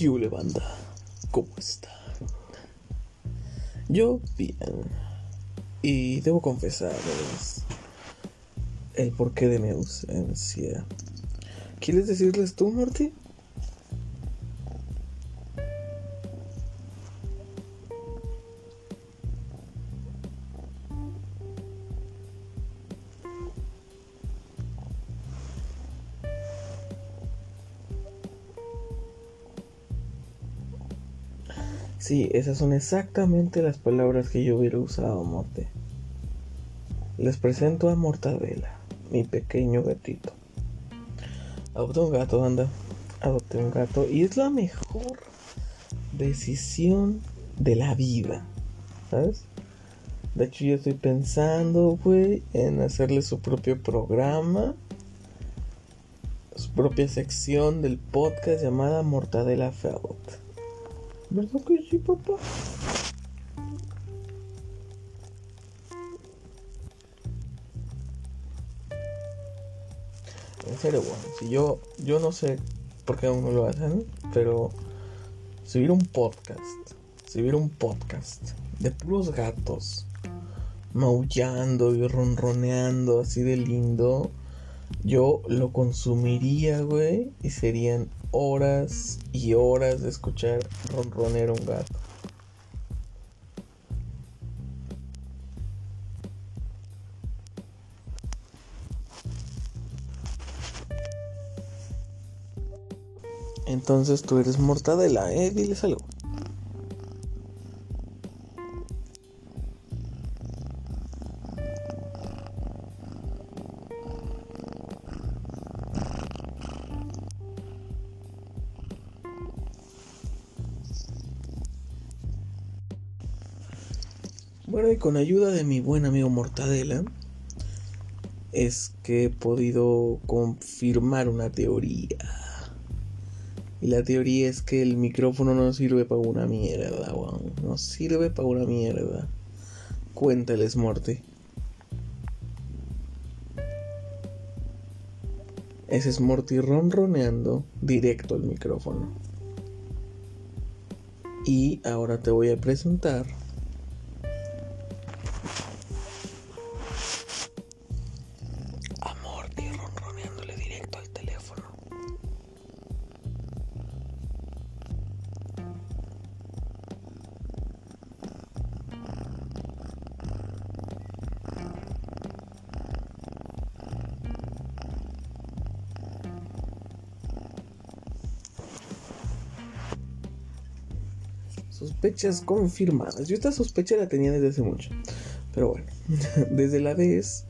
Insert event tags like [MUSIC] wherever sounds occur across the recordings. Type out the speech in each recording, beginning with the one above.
¿Qué hule? ¿Cómo está? Yo bien. Y debo confesarles el porqué de mi ausencia. ¿Quieres decirles tú, Morty? Sí, esas son exactamente las palabras que yo hubiera usado, Morte. Les presento a Mortadela, mi pequeño gatito. Adopté un gato, anda. Adopté un gato y es la mejor decisión de la vida, ¿sabes? De hecho, yo estoy pensando, güey, en hacerle su propio programa, su propia sección del podcast llamada Mortadela Felt. ¿Verdad que sí, papá? En serio, bueno, si yo, yo no sé por qué aún no lo hacen, pero subir un podcast, subir un podcast de puros gatos, maullando y ronroneando así de lindo, yo lo consumiría, güey, y serían horas y horas de escuchar ronronear un gato. Entonces tú eres mortadela, eh, diles algo. Con ayuda de mi buen amigo Mortadela, es que he podido confirmar una teoría. Y la teoría es que el micrófono no sirve para una mierda, weón. No sirve para una mierda. Cuéntales, Morty. Ese es Morty ronroneando directo al micrófono. Y ahora te voy a presentar Confirmadas. Yo esta sospecha la tenía desde hace mucho. Pero bueno, [LAUGHS] desde la vez...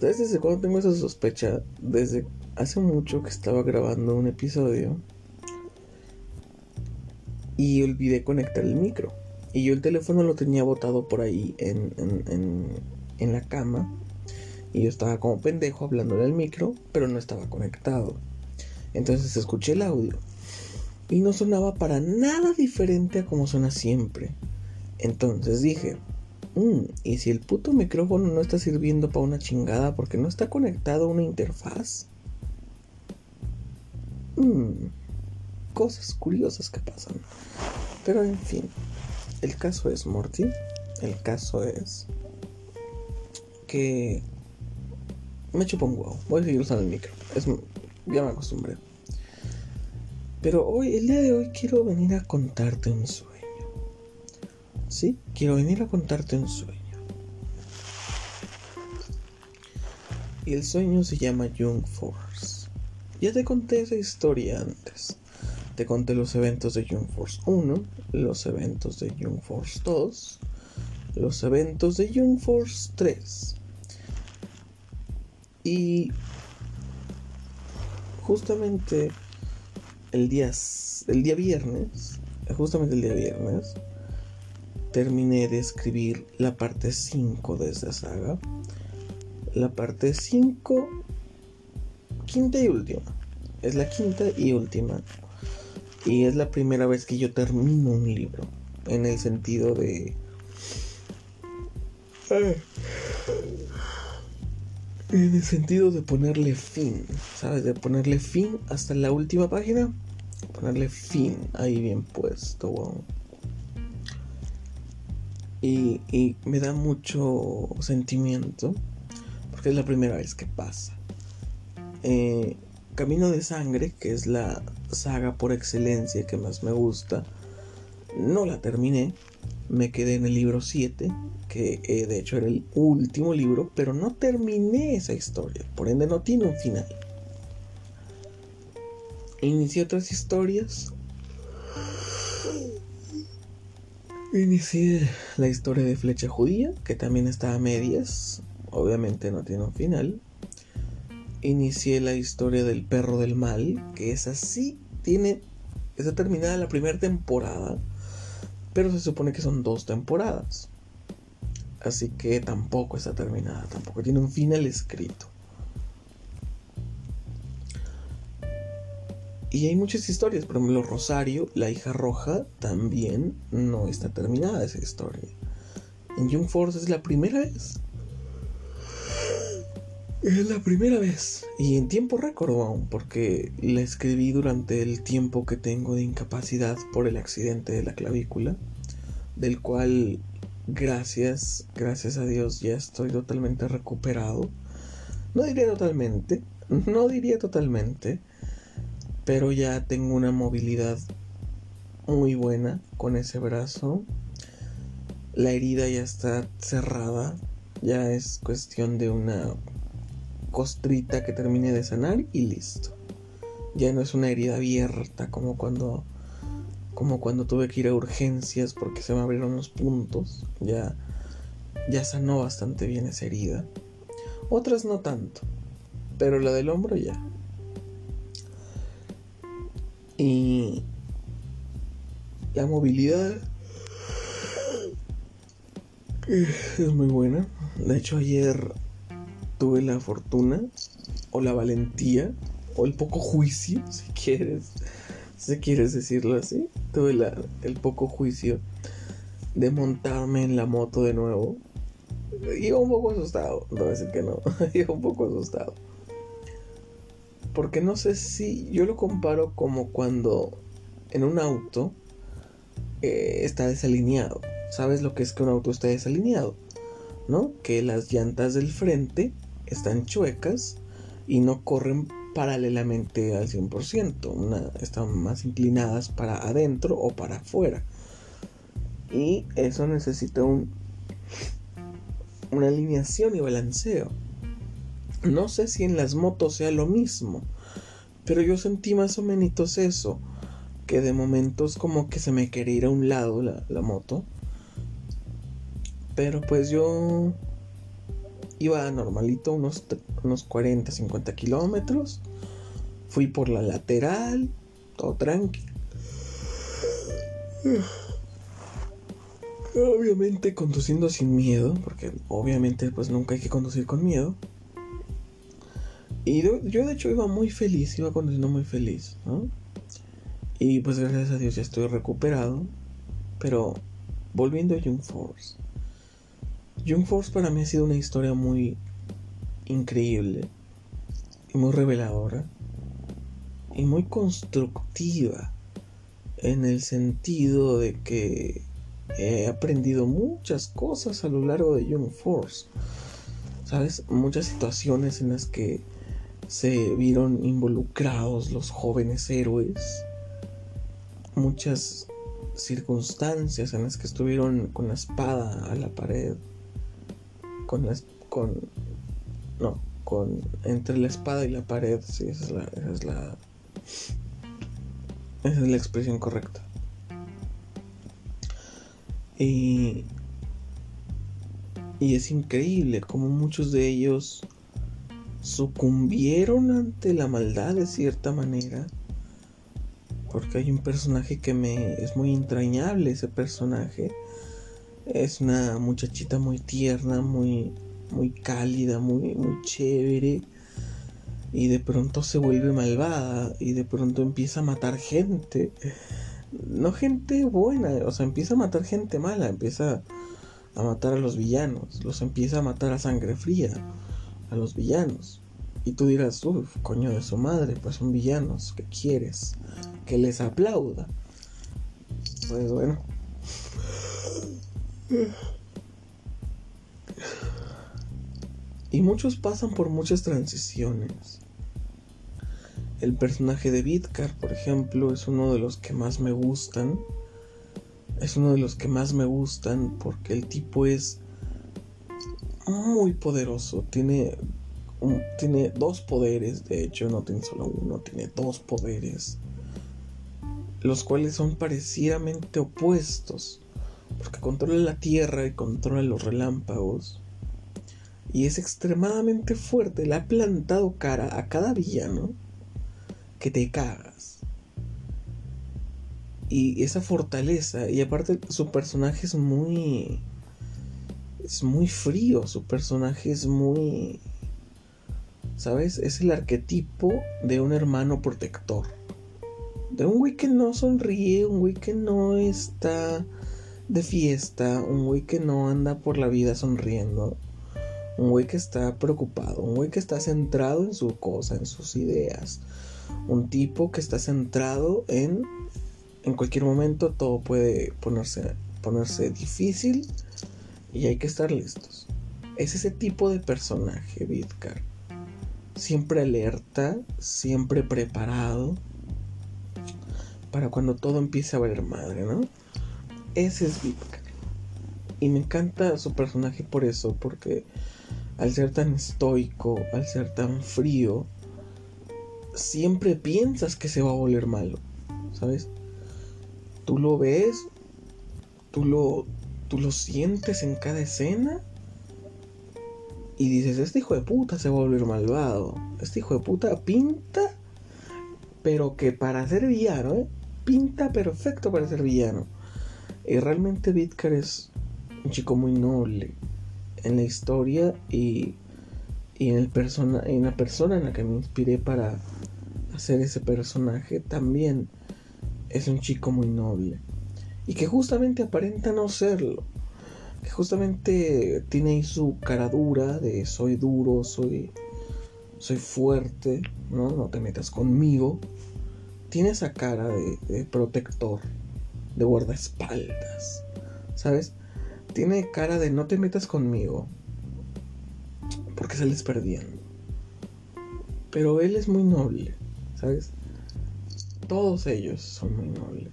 ¿Sabes desde cuando tengo esa sospecha? Desde hace mucho que estaba grabando un episodio y olvidé conectar el micro. Y yo el teléfono lo tenía botado por ahí en, en, en, la cama. Y yo estaba como pendejo hablando al micro, pero no estaba conectado. Entonces escuché el audio y no sonaba para nada diferente a como suena siempre. Entonces dije, "Mm, ¿y si el puto micrófono no está sirviendo para una chingada porque no está conectado a una interfaz? Mm, cosas curiosas que pasan. Pero en fin, el caso es, Morty, el caso es que me chupo un huevo. Voy a seguir usando el micro. Es, ya me acostumbré. Pero hoy, el día de hoy, quiero venir a contarte un sueño. ¿Sí? Quiero venir a contarte un sueño. Y el sueño se llama Young Force. Ya te conté esa historia antes. Te conté los eventos de Young Force 1, los eventos de Young Force 2, los eventos de Young Force 3. Y justamente el día, el día viernes, justamente el día viernes, terminé de escribir la parte 5 de esta saga. La parte 5, quinta y última. Es la quinta y última. Y es la primera vez que yo termino un libro. En el sentido de... En el sentido de ponerle fin, ¿sabes? De ponerle fin hasta la última página. ponerle fin ahí bien puesto, Y, y me da mucho sentimiento porque es la primera vez que pasa. Eh, Camino de Sangre, que es la saga por excelencia que más me gusta, no la terminé. Me quedé en el libro 7, que eh, de hecho era el último libro, pero no terminé esa historia, por ende no tiene un final. Inicié otras historias. Inicié la historia de Flecha Judía, que también está a medias, obviamente no tiene un final. Inicié la historia del perro del mal, que es así, tiene, está terminada la primera temporada, pero se supone que son dos temporadas. Así que tampoco está terminada, tampoco tiene un final escrito. Y hay muchas historias, por ejemplo, Rosario, la hija roja, también no está terminada esa historia. En Young Force es la primera vez es la primera vez. Y en tiempo récord aún, porque la escribí durante el tiempo que tengo de incapacidad por el accidente de la clavícula, del cual gracias, gracias a Dios ya estoy totalmente recuperado. No diría totalmente, no diría totalmente, pero ya tengo una movilidad muy buena con ese brazo. La herida ya está cerrada, ya es cuestión de una costrita que termine de sanar y listo. Ya no es una herida abierta como cuando como cuando tuve que ir a urgencias porque se me abrieron los puntos. Ya ya sanó bastante bien esa herida. Otras no tanto, pero la del hombro ya. Y la movilidad es muy buena. De hecho ayer tuve la fortuna o la valentía o el poco juicio, [LAUGHS] si quieres, si quieres decirlo así, tuve el poco juicio de montarme en la moto de nuevo. Iba un poco asustado, no decir que no, [LAUGHS] iba un poco asustado. Porque no sé si yo lo comparo como cuando en un auto eh, está desalineado. ¿Sabes lo que es que un auto está desalineado? ¿No? Que las llantas del frente están chuecas y no corren paralelamente al 100%, una, están más inclinadas para adentro o para afuera. Y eso necesita un, una alineación y balanceo. No sé si en las motos sea lo mismo, pero yo sentí más o menos eso, que de momentos como que se me quería ir a un lado la, la moto. Pero pues yo iba normalito, unos, unos 40, 50 kilómetros. Fui por la lateral, todo tranqui. Obviamente conduciendo sin miedo, porque obviamente pues nunca hay que conducir con miedo. Y yo, de hecho iba muy feliz, iba conduciendo muy feliz, Y pues gracias a Dios ya estoy recuperado. Pero volviendo a Young Force. Young Force para mí ha sido una historia muy increíble y muy reveladora y muy constructiva en el sentido de que he aprendido muchas cosas a lo largo de Young Force. ¿Sabes? Muchas situaciones en las que se vieron involucrados los jóvenes héroes. Muchas circunstancias en las que estuvieron con la espada a la pared con la, con no con entre la espada y la pared sí esa es la esa es la esa es la expresión correcta. Y y es increíble como muchos de ellos sucumbieron ante la maldad de cierta manera porque hay un personaje que me es muy entrañable ese personaje es una muchachita muy tierna, muy, muy cálida, muy, muy chévere. Y de pronto se vuelve malvada y de pronto empieza a matar gente. No gente buena, o sea, empieza a matar gente mala, empieza a matar a los villanos, los empieza a matar a sangre fría, a los villanos. Y tú dirás, uff, coño de su madre, pues son villanos, ¿qué quieres? que les aplauda. Pues bueno. Y muchos pasan por muchas transiciones. El personaje de Vidkar, por ejemplo, es uno de los que más me gustan. Es uno de los que más me gustan porque el tipo es muy poderoso. Tiene, tiene dos poderes, de hecho, no tiene solo uno, tiene dos poderes. Los cuales son parecidamente opuestos. Porque controla la tierra y controla los relámpagos y es extremadamente fuerte. Le ha plantado cara a cada villano que te cagas. Y esa fortaleza, y aparte su personaje es muy... Es muy frío, su personaje es muy... ¿Sabes? Es el arquetipo de un hermano protector. De un güey que no sonríe, un güey que no está de fiesta, un güey que no anda por la vida sonriendo un güey que está preocupado, un güey que está centrado en su cosa, en sus ideas, un tipo que está centrado en en cualquier momento todo puede ponerse ponerse difícil y hay que estar listos. Es ese tipo de personaje, Vidkar. Siempre alerta, siempre preparado para cuando todo empiece a valer madre, ¿no? Ese es Vidkar. Y me encanta su personaje por eso, porque al ser tan estoico, al ser tan frío, siempre piensas que se va a volver malo, ¿sabes? Tú lo ves, tú lo, tú lo sientes en cada escena y dices, este hijo de puta se va a volver malvado, este hijo de puta pinta, pero que para ser villano, ¿eh? pinta perfecto para ser villano. Y realmente Vidkar es un chico muy noble, en la historia y, en, el persona, en la persona en la que me inspiré para hacer ese personaje también es un chico muy noble. Y que justamente aparenta no serlo. Que justamente tiene ahí su cara dura de soy duro soy soy fuerte no no te metas conmigo. Tiene esa cara de protector de guardaespaldas sabes tiene cara de no te metas conmigo. Porque sales perdiendo. Pero él es muy noble, ¿sabes? Todos ellos son muy nobles.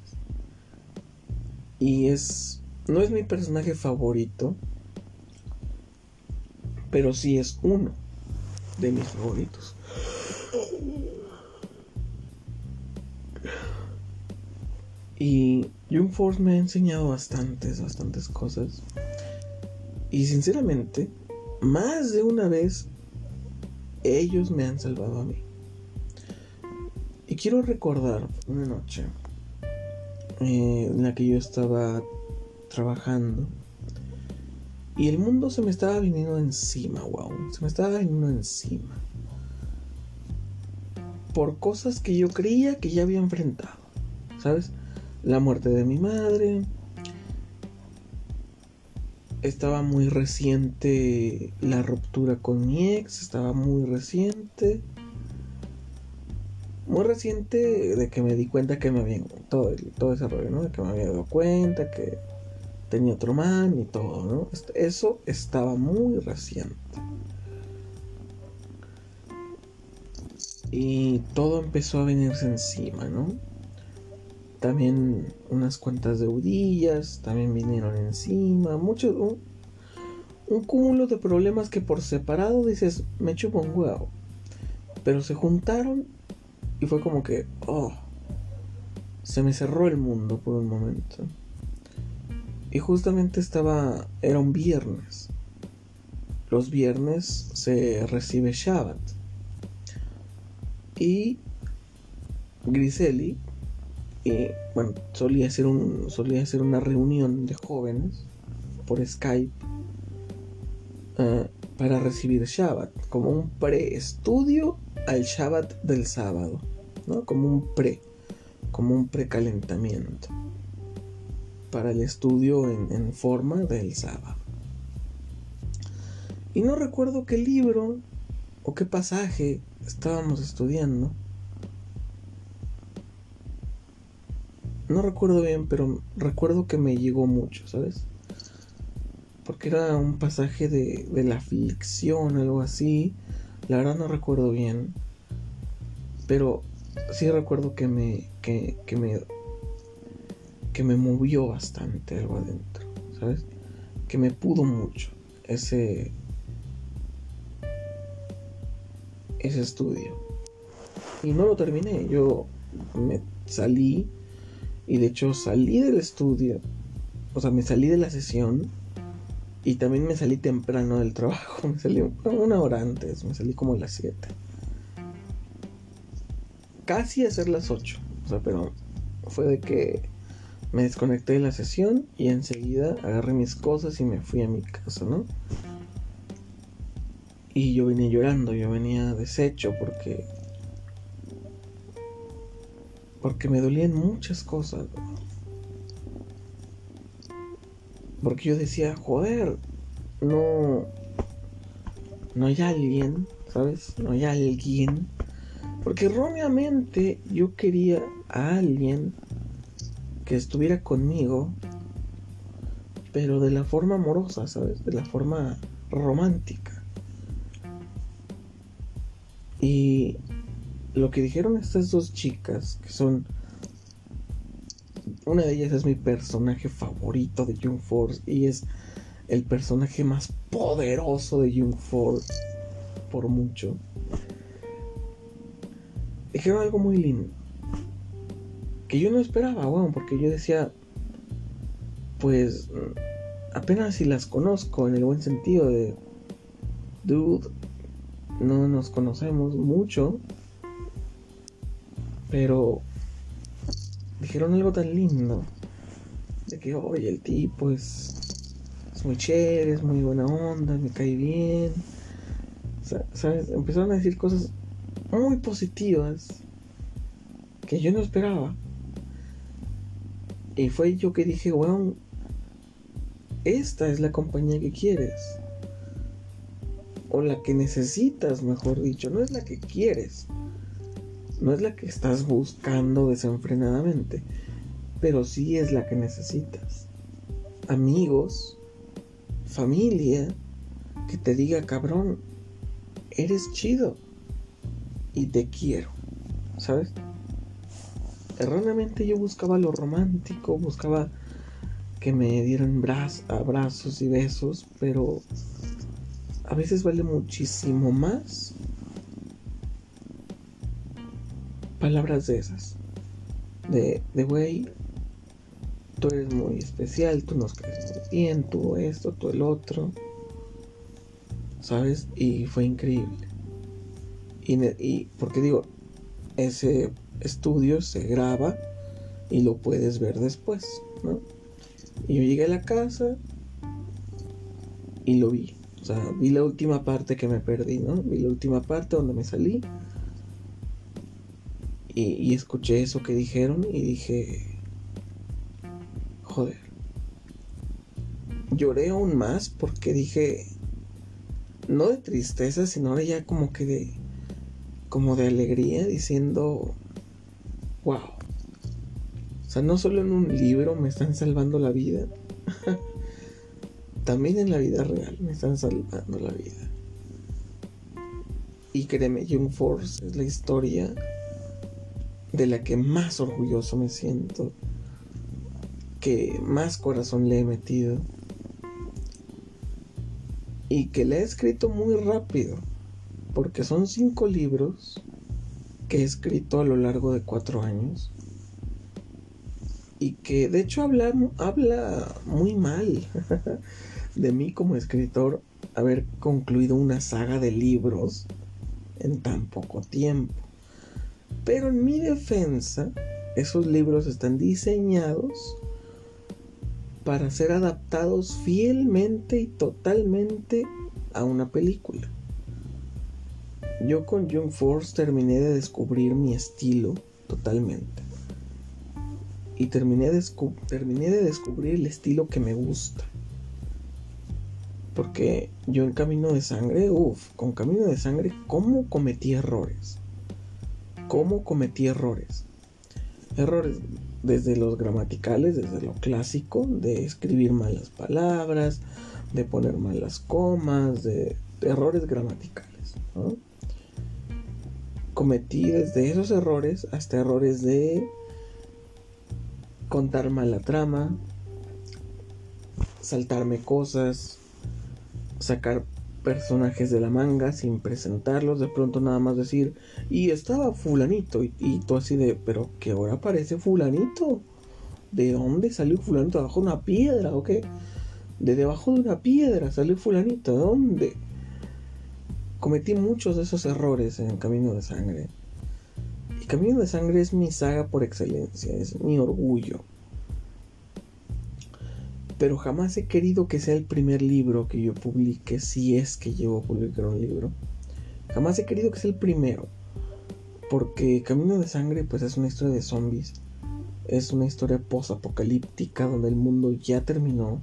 Y es... No es mi personaje favorito. Pero sí es uno de mis favoritos. Y Jump Force me ha enseñado bastantes, bastantes cosas. Y sinceramente, más de una vez, ellos me han salvado a mí. Y quiero recordar una noche eh, en la que yo estaba trabajando. Y el mundo se me estaba viniendo encima, wow. Se me estaba viniendo encima. Por cosas que yo creía que ya había enfrentado. ¿Sabes? La muerte de mi madre. Estaba muy reciente la ruptura con mi ex, estaba muy reciente. Muy reciente de que me di cuenta que me habían. Todo, todo ese rollo, ¿no? De que me había dado cuenta que tenía otro man y todo, ¿no? Eso estaba muy reciente. Y todo empezó a venirse encima, ¿no? También unas cuantas deudillas también vinieron encima. Mucho, un, cúmulo de problemas que por separado dices, me chupo un huevo. Pero se juntaron y fue como que, oh, se me cerró el mundo por un momento. Y justamente estaba, era un viernes. Los viernes se recibe Shabbat. Y Griseli, bueno, solía hacer, un, solía hacer una reunión de jóvenes por Skype eh, para recibir Shabbat, como un pre-estudio al Shabbat del sábado, ¿no? como un pre, como un precalentamiento para el estudio en, en forma del sábado. Y no recuerdo qué libro o qué pasaje estábamos estudiando No recuerdo bien, pero recuerdo que me llegó mucho, ¿sabes? Porque era un pasaje de, de la aflicción, algo así. La verdad no recuerdo bien. Pero sí recuerdo que me, que, que me, que me movió bastante algo adentro, ¿sabes? Que me pudo mucho ese, ese estudio. Y no lo terminé, yo me salí y de hecho salí del estudio, o sea, me salí de la sesión y también me salí temprano del trabajo, [LAUGHS] me salí una hora antes, me salí como a las 7. Casi a ser las 8, o sea, pero fue de que me desconecté de la sesión y enseguida agarré mis cosas y me fui a mi casa, ¿no? Y yo venía llorando, yo venía deshecho porque porque me dolían muchas cosas. Porque yo decía, joder, no. No hay alguien, ¿sabes? No hay alguien. Porque erróneamente yo quería a alguien que estuviera conmigo, pero de la forma amorosa, ¿sabes? De la forma romántica. Y lo que dijeron estas dos chicas, que son... Una de ellas es mi personaje favorito de Young Force y es el personaje más poderoso de Young Force por mucho. Dijeron algo muy lindo. Que yo no esperaba, bueno, porque yo decía, pues apenas si las conozco en el buen sentido de, dude, no nos conocemos mucho, pero dijeron algo tan lindo. De que, oye, el tipo es, es muy chévere, es muy buena onda, me cae bien. Empezaron a decir cosas muy positivas que yo no esperaba. Y fue yo que dije, weón, esta es la compañía que quieres. O la que necesitas, mejor dicho. No es la que quieres no es la que estás buscando desenfrenadamente, pero sí es la que necesitas. Amigos, familia, que te diga, cabrón, eres chido y te quiero, ¿sabes? Erróneamente yo buscaba lo romántico, buscaba que me dieran abrazos y besos, pero a veces vale muchísimo más palabras de esas. De, de güey, tú eres muy especial, tú nos crees muy bien, tú esto, tú el otro. ¿Sabes? Y fue increíble. Y, y porque digo, ese estudio se graba y lo puedes ver después, ¿no? Y yo llegué a la casa y lo vi. O sea, vi la última parte que me perdí, ¿no? Vi la última parte donde me salí y, escuché eso que dijeron y dije, joder. Lloré aún más porque dije, no de tristeza, sino ya como que de, como de alegría, diciendo, wow. O sea, no solo en un libro me están salvando la vida, [LAUGHS] también en la vida real me están salvando la vida. Y créeme, Young Force es la historia de la que más orgulloso me siento, que más corazón le he metido y que le he escrito muy rápido, porque son cinco libros que he escrito a lo largo de cuatro años y que de hecho habla, muy mal [LAUGHS] de mí como escritor haber concluido una saga de libros en tan poco tiempo. Pero en mi defensa, esos libros están diseñados para ser adaptados fielmente y totalmente a una película. Yo con John Force terminé de descubrir mi estilo totalmente. Y terminé terminé de descubrir el estilo que me gusta. Porque yo en Camino de Sangre, uff, con Camino de Sangre, ¿cómo cometí errores? Cómo cometí errores. Errores. desde los gramaticales, desde lo clásico, de escribir malas palabras, de poner malas comas, de, errores gramaticales. Cometí desde esos errores hasta errores de contar mala trama, saltarme cosas, sacar personajes de la manga sin presentarlos, de pronto nada más decir, y estaba fulanito, y, tú así de, pero que ahora aparece fulanito. ¿De dónde salió fulanito? ¿Debajo de una piedra o qué? De debajo de una piedra salió fulanito, ¿de dónde? Cometí muchos de esos errores en Camino de Sangre. Y Camino de Sangre es mi saga por excelencia, es mi orgullo pero jamás he querido que sea el primer libro que yo publique, si es que llevo a publicar un libro. Jamás he querido que sea el primero, porque Camino de Sangre pues es una historia de zombies, es una historia post-apocalíptica donde el mundo ya terminó,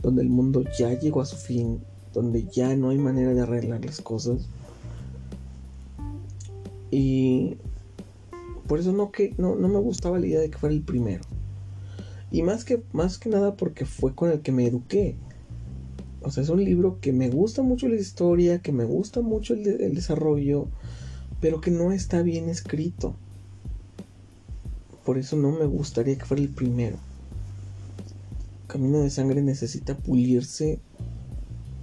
donde el mundo ya llegó a su fin, donde ya no hay manera de arreglar las cosas. Y por eso no, que, no, no me gustaba la idea de que fuera el primero. Y más que, más que nada porque fue con el que me eduqué. O sea, es un libro que me gusta mucho la historia, que me gusta mucho el, desarrollo, pero que no está bien escrito. Por eso no me gustaría que fuera el primero. Camino de Sangre necesita pulirse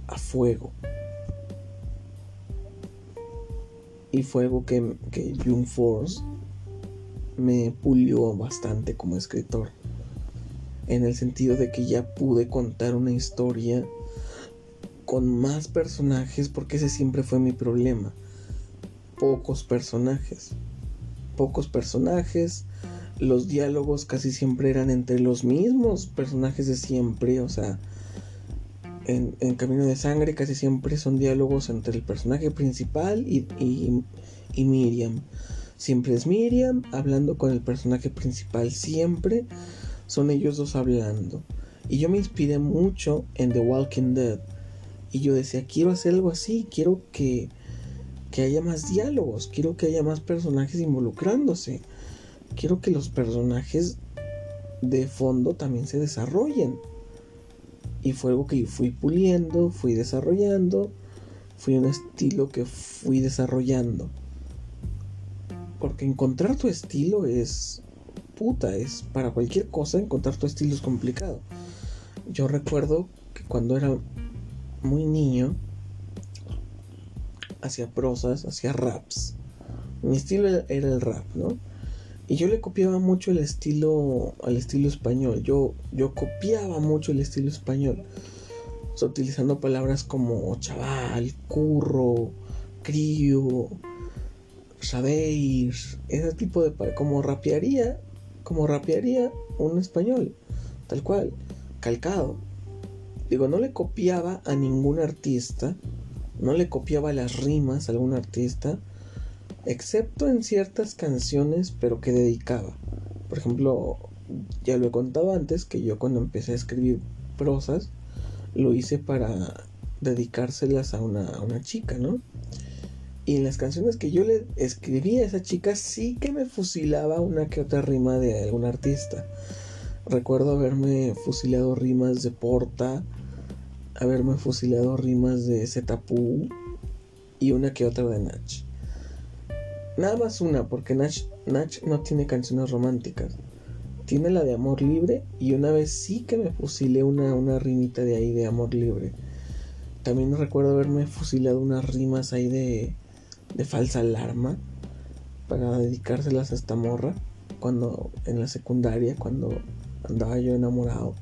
a fuego. Y fuego que, que Jung Force me pulió bastante como escritor en el sentido de que ya pude contar una historia con más personajes porque ese siempre fue mi problema. Pocos personajes. Pocos personajes. Los diálogos casi siempre eran entre los mismos personajes de siempre. O sea, en, Camino de Sangre casi siempre son diálogos entre el personaje principal y, y Miriam. Siempre es Miriam hablando con el personaje principal. Siempre son ellos dos hablando. Y yo me inspiré mucho en The Walking Dead. Y yo decía, quiero hacer algo así, quiero que, que haya más diálogos, quiero que haya más personajes involucrándose. Quiero que los personajes de fondo también se desarrollen. Y fue algo que fui puliendo, fui desarrollando, fui un estilo que fui desarrollando. Porque encontrar tu estilo es puta, es para cualquier cosa encontrar tu estilo es complicado. Yo recuerdo que cuando era muy niño hacía prosas, hacía raps. Mi estilo era el rap, ¿no? Y yo le copiaba mucho el estilo al estilo español. Yo, yo copiaba mucho el estilo español. utilizando palabras como chaval, curro, crío, sabéis, ese tipo de como rapearía como rapearía un español, tal cual, calcado. Digo, no le copiaba a ningún artista, no le copiaba las rimas a algún artista, excepto en ciertas canciones, pero que dedicaba. Por ejemplo, ya lo he contado antes, que yo cuando empecé a escribir prosas, lo hice para dedicárselas a una, a una chica, ¿no? Y en las canciones que yo le escribí a esa chica sí que me fusilaba una que otra rima de algún artista. Recuerdo haberme fusilado rimas de Porta, haberme fusilado rimas de Zetapu y una que otra de Nach. Nada más una, porque Nach, Nach no tiene canciones románticas. Tiene la de Amor Libre y una vez sí que me fusilé una, una rimita de ahí de Amor Libre. También recuerdo haberme fusilado unas rimas ahí de de falsa alarma para dedicárselas a esta morra cuando en la secundaria, cuando andaba yo enamorado.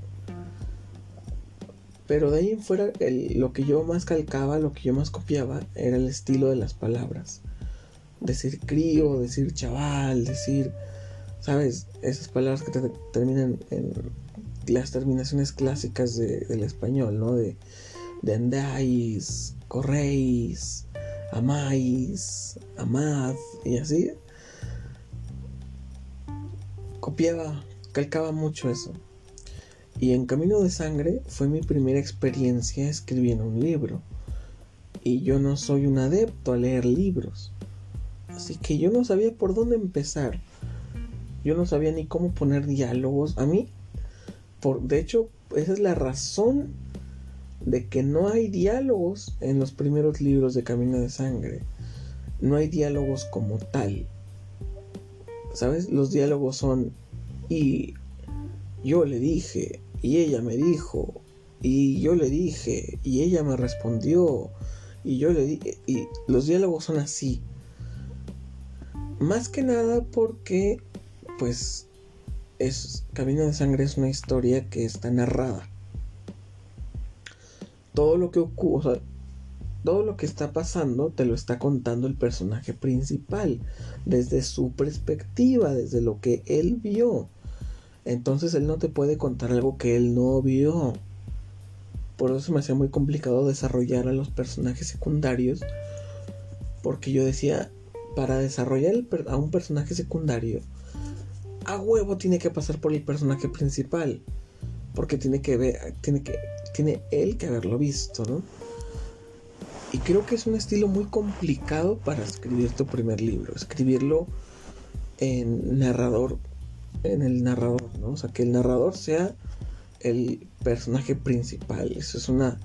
Pero de ahí en fuera, lo que yo más calcaba, lo que yo más copiaba, era el estilo de las palabras. Decir crío, decir chaval, decir, ¿sabes? Esas palabras que terminan en las terminaciones clásicas del español, ¿no? De, de andáis, corréis, amáis, amad y así. Copiaba, calcaba mucho eso. Y en Camino de Sangre fue mi primera experiencia escribiendo un libro. Y yo no soy un adepto a leer libros. Así que yo no sabía por dónde empezar. Yo no sabía ni cómo poner diálogos. A mí, por, de hecho, esa es la razón de que no hay diálogos en los primeros libros de Camino de Sangre. No hay diálogos como tal. ¿Sabes? Los diálogos son y yo le dije y ella me dijo y yo le dije y ella me respondió y yo le dije y los diálogos son así. Más que nada porque pues es Camino de Sangre es una historia que está narrada todo lo que ocurre, todo lo que está pasando te lo está contando el personaje principal, desde su perspectiva, desde lo que él vio. Entonces él no te puede contar algo que él no vio. Por eso me hacía muy complicado desarrollar a los personajes secundarios. Porque yo decía, para desarrollar a un personaje secundario, a huevo tiene que pasar por el personaje principal. Porque tiene que ver, tiene que tiene él que haberlo visto, ¿no? Y creo que es un estilo muy complicado para escribir tu primer libro, escribirlo en narrador, en el narrador, ¿no? O sea, que el narrador sea el personaje principal. Eso es una.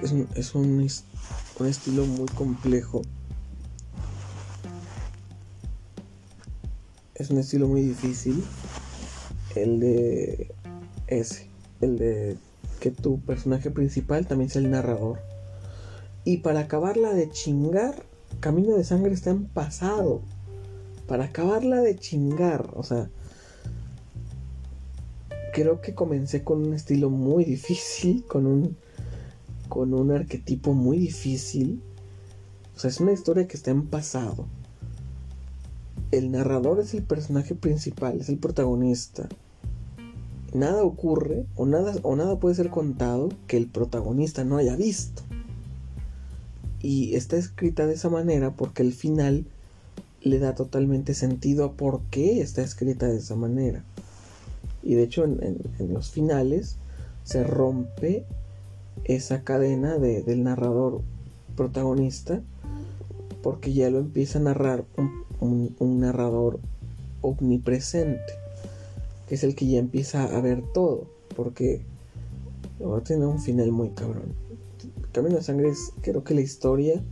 Es un, es un, un estilo muy complejo. Es un estilo muy difícil. El de ese. El de que tu personaje principal también sea el narrador. Y para acabarla de chingar, Camino de Sangre está en pasado. Para acabarla de chingar, o sea, creo que comencé con un estilo muy difícil, con un con un arquetipo muy difícil. O sea, es una historia que está en pasado. El narrador es el personaje principal, es el protagonista nada ocurre o nada, o nada puede ser contado que el protagonista no haya visto. Y está escrita de esa manera porque el final le da totalmente sentido a por qué está escrita de esa manera. Y de hecho en, los finales se rompe esa cadena del narrador protagonista porque ya lo empieza a narrar un narrador omnipresente es el que ya empieza a ver todo, porque va a tener un final muy cabrón. Camino de Sangre es creo que la historia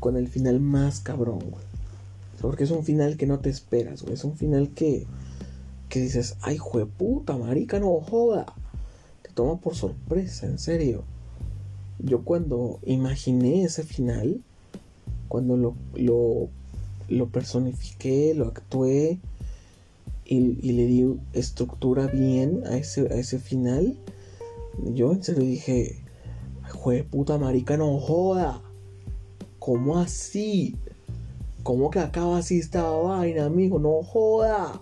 con el final más cabrón, güey. Porque es un final que no te esperas, güey. Es un final que, que dices, ay, puta, marica, no joda. Te toma por sorpresa, en serio. Yo cuando imaginé ese final, cuando lo, lo, lo personifiqué, lo actué, y, le di estructura bien a ese, a ese final, yo en serio dije, jue puta marica, no joda. ¿Cómo así? ¿Cómo que acaba así esta vaina, amigo? No joda.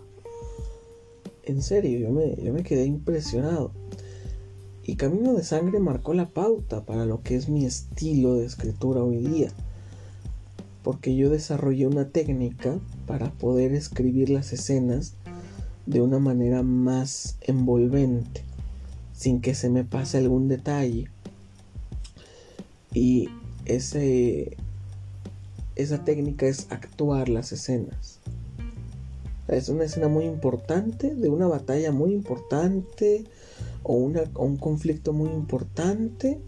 En serio, yo me, yo me quedé impresionado. Y Camino de Sangre marcó la pauta para lo que es mi estilo de escritura hoy día. Porque yo desarrollé una técnica para poder escribir las escenas de una manera más envolvente, sin que se me pase algún detalle. Y ese, esa técnica es actuar las escenas. Es una escena muy importante, de una batalla muy importante o, una, o un conflicto muy importante,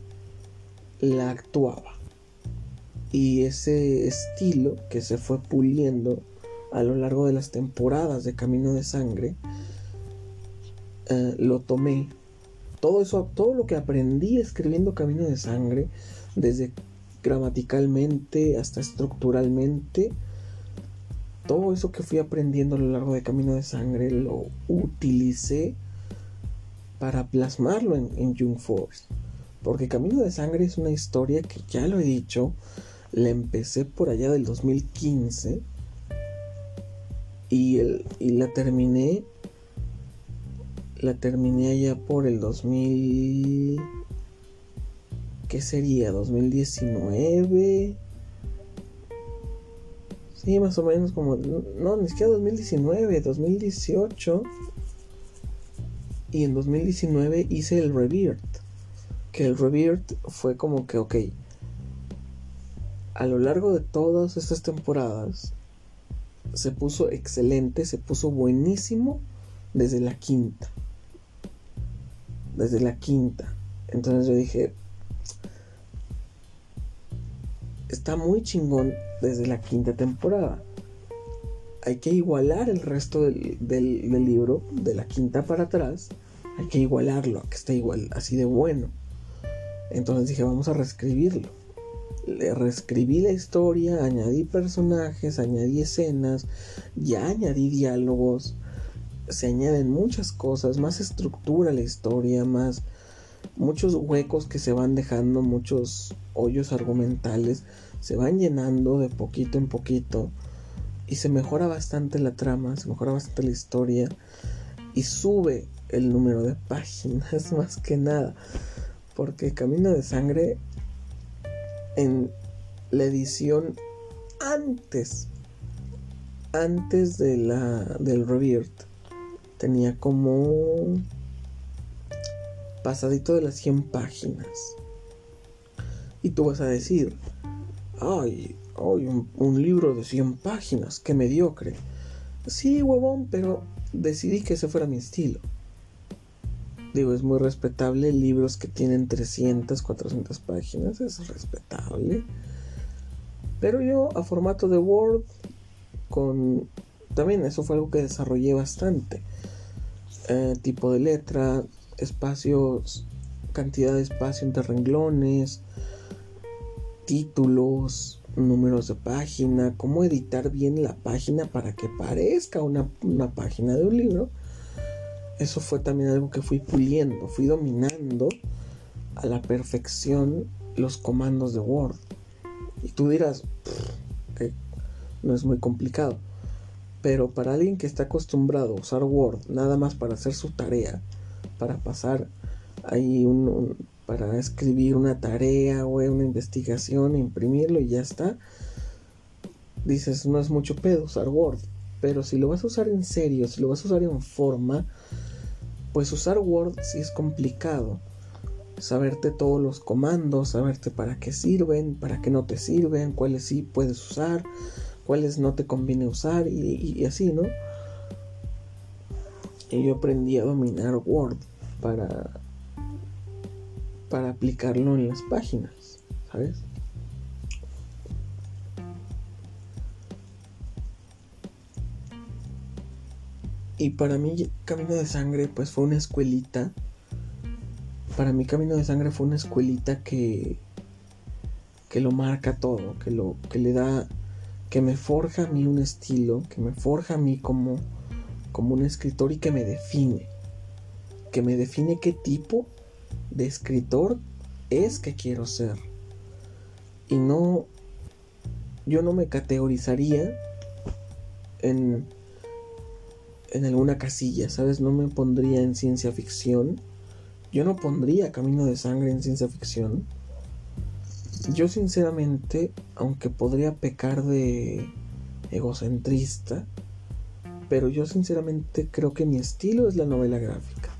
la actuaba. Y ese estilo que se fue puliendo a lo largo de las temporadas de Camino de Sangre, eh, lo tomé. Todo eso, todo lo que aprendí escribiendo Camino de Sangre, desde gramaticalmente hasta estructuralmente, todo eso que fui aprendiendo a lo largo de Camino de Sangre lo utilicé para plasmarlo en, en Young Force. Porque Camino de Sangre es una historia que ya lo he dicho, la empecé por allá del 2015 y, el, y la terminé. La terminé allá por el 2000. ¿Qué sería? ¿2019? Sí, más o menos como. No, ni siquiera 2019, 2018. Y en 2019 hice el Rebirth. Que el Rebirth fue como que, ok. A lo largo de todas estas temporadas, se puso excelente, se puso buenísimo desde la quinta. Desde la quinta. Entonces yo dije, está muy chingón desde la quinta temporada. Hay que igualar el resto del, libro, de la quinta para atrás. Hay que igualarlo, que esté igual, así de bueno. Entonces dije, vamos a reescribirlo. Le reescribí la historia, añadí personajes, añadí escenas, ya añadí diálogos. Se añaden muchas cosas, más estructura la historia, más muchos huecos que se van dejando, muchos hoyos argumentales, se van llenando de poquito en poquito y se mejora bastante la trama, se mejora bastante la historia y sube el número de páginas [LAUGHS] más que nada. Porque Camino de Sangre en la edición antes antes de la del Rebirth tenía como pasadito de las 100 páginas. Y tú vas a decir, ay, ay un, libro de 100 páginas, qué mediocre. Sí, huevón, pero decidí que ese fuera mi estilo. Digo, es muy respetable libros que tienen 300, 400 páginas, es respetable. Pero yo a formato de Word, con... También eso fue algo que desarrollé bastante. Eh, tipo de letra, espacios, cantidad de espacio entre renglones, títulos, números de página, cómo editar bien la página para que parezca una, página de un libro. Eso fue también algo que fui puliendo, fui dominando a la perfección los comandos de Word. Y tú dirás, que no es muy complicado. Pero para alguien que está acostumbrado a usar Word nada más para hacer su tarea, para pasar ahí un, para escribir una tarea o una investigación, imprimirlo y ya está. Dices, no es mucho pedo usar Word, pero si lo vas a usar en serio, si lo vas a usar en forma, pues usar Word sí es complicado. Saberte todos los comandos, saberte para qué sirven, para qué no te sirven, cuáles sí puedes usar, cuáles no te conviene usar y, y así, ¿no? Y yo aprendí a dominar Word para, para aplicarlo en las páginas, ¿sabes? Y para mí Camino de Sangre pues fue una escuelita. Para mí Camino de Sangre fue una escuelita que que lo marca todo, que lo que le da que me forja a mí un estilo, que me forja a mí como como un escritor y que me define que me define qué tipo de escritor es que quiero ser. Y no, yo no me categorizaría en, en alguna casilla, ¿sabes? No me pondría en ciencia ficción. Yo no pondría Camino de Sangre en ciencia ficción. Yo sinceramente, aunque podría pecar de egocentrista, pero yo sinceramente creo que mi estilo es la novela gráfica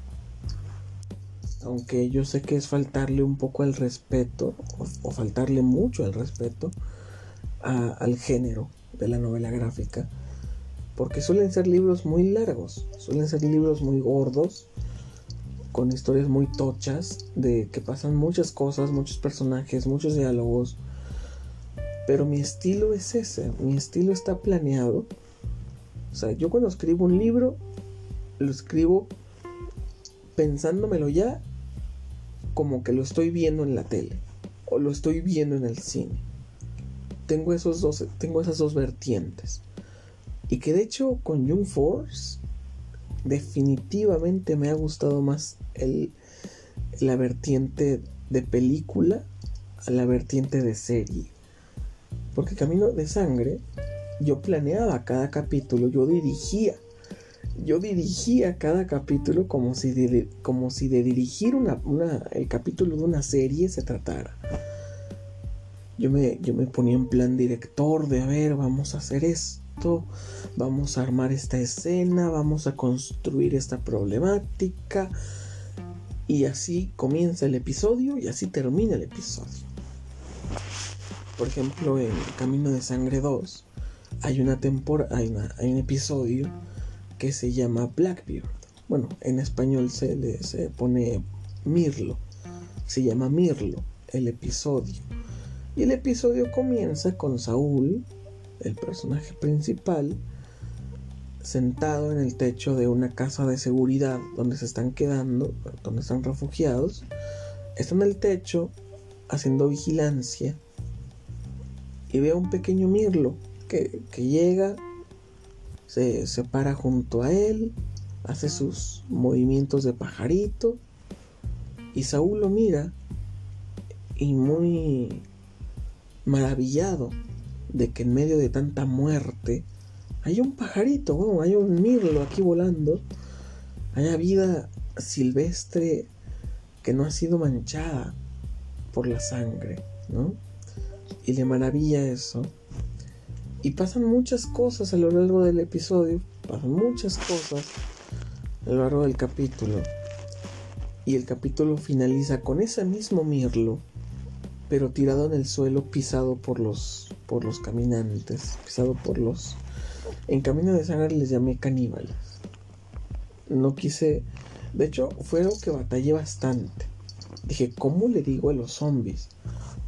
aunque yo sé que es faltarle un poco al respeto, o, faltarle mucho al respeto al género de la novela gráfica, porque suelen ser libros muy largos, suelen ser libros muy gordos, con historias muy tochas, de que pasan muchas cosas, muchos personajes, muchos diálogos, pero mi estilo es ese, mi estilo está planeado. O sea, yo cuando escribo un libro, lo escribo pensándomelo ya como que lo estoy viendo en la tele o lo estoy viendo en el cine. Tengo, esos dos, tengo esas dos vertientes. Y que de hecho con Young Force definitivamente me ha gustado más el, la vertiente de película a la vertiente de serie. Porque Camino de Sangre, yo planeaba cada capítulo, yo dirigía yo dirigía cada capítulo como si de, como si de dirigir una, el capítulo de una serie se tratara. Yo me, yo me ponía en plan director de, a ver, vamos a hacer esto, vamos a armar esta escena, vamos a construir esta problemática. Y así comienza el episodio y así termina el episodio. Por ejemplo, en Camino de Sangre 2, hay una temporada, hay, un episodio que se llama Blackbeard. Bueno, en español se le se pone Mirlo. Se llama Mirlo el episodio. Y el episodio comienza con Saúl, el personaje principal, sentado en el techo de una casa de seguridad donde se están quedando, donde están refugiados. Está en el techo haciendo vigilancia y ve a un pequeño mirlo que, llega, se, se para junto a él, hace sus movimientos de pajarito y Saúl lo mira y muy maravillado de que en medio de tanta muerte hay un pajarito, hay un mirlo aquí volando, haya vida silvestre que no ha sido manchada por la sangre, ¿no? Y le maravilla eso. Y pasan muchas cosas a lo largo del episodio, pasan muchas cosas a lo largo del capítulo. Y el capítulo finaliza con ese mismo mirlo, pero tirado en el suelo, pisado por los, por los caminantes, pisado por los... En Camino de Sangre les llamé caníbales. No quise... De hecho, fue algo que batallé bastante. Dije, ¿cómo le digo a los zombies?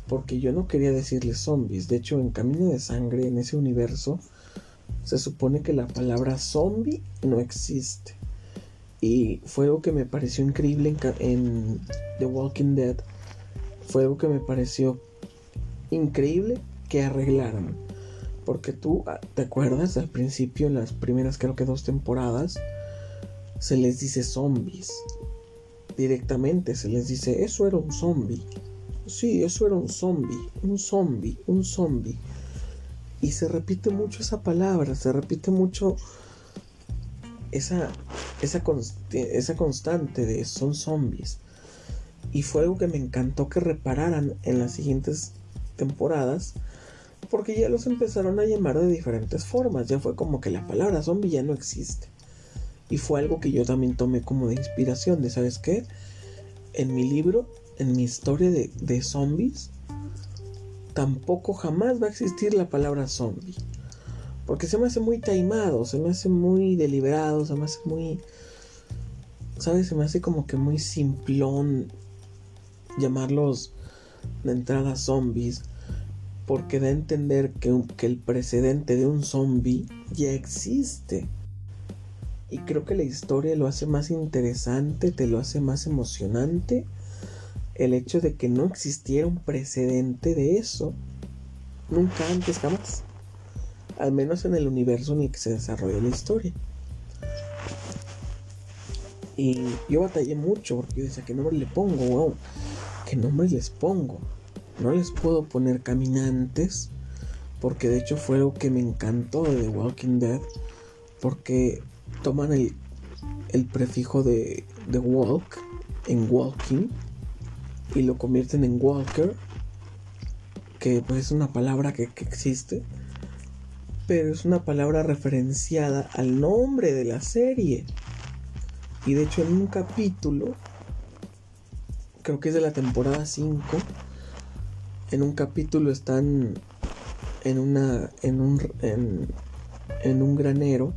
Porque yo no quería decirles zombies. De hecho, en Camino de Sangre, en ese universo, se supone que la palabra zombie no existe. Y fue algo que me pareció increíble en, The Walking Dead. Fue algo que me pareció increíble que arreglaran. Porque tú, ah, ¿te acuerdas? Al principio, en las primeras creo que dos temporadas, se les dice zombies directamente se les dice, eso era un zombie. Sí, eso era un zombie, un zombie, un zombie. Y se repite mucho esa palabra, se repite mucho esa, esa, esa constante de son zombies. Y fue algo que me encantó que repararan en las siguientes temporadas. Porque ya los empezaron a llamar de diferentes formas. Ya fue como que la palabra zombie ya no existe. Y fue algo que yo también tomé como de inspiración, de, ¿sabes qué? En mi libro, en mi historia de, de zombies, tampoco jamás va a existir la palabra zombie. Porque se me hace muy taimado, se me hace muy deliberado, se me hace muy... ¿Sabes? Se me hace como que muy simplón llamarlos de entrada zombies. Porque da a entender que, que el precedente de un zombie ya existe. Y creo que la historia lo hace más interesante, te lo hace más emocionante. El hecho de que no existiera un precedente de eso. Nunca antes, jamás. Al menos en el universo ni que se desarrolló la historia. Y yo batallé mucho porque yo decía, ¿qué nombre le pongo? Wow, ¿qué nombre les pongo? No les puedo poner caminantes. Porque de hecho fue algo que me encantó de The Walking Dead. Porque toman el, el prefijo de, de walk en walking y lo convierten en walker, que pues es una palabra que, que existe, pero es una palabra referenciada al nombre de la serie. Y de hecho en un capítulo, creo que es de la temporada 5, en un capítulo están en una en un en, en un granero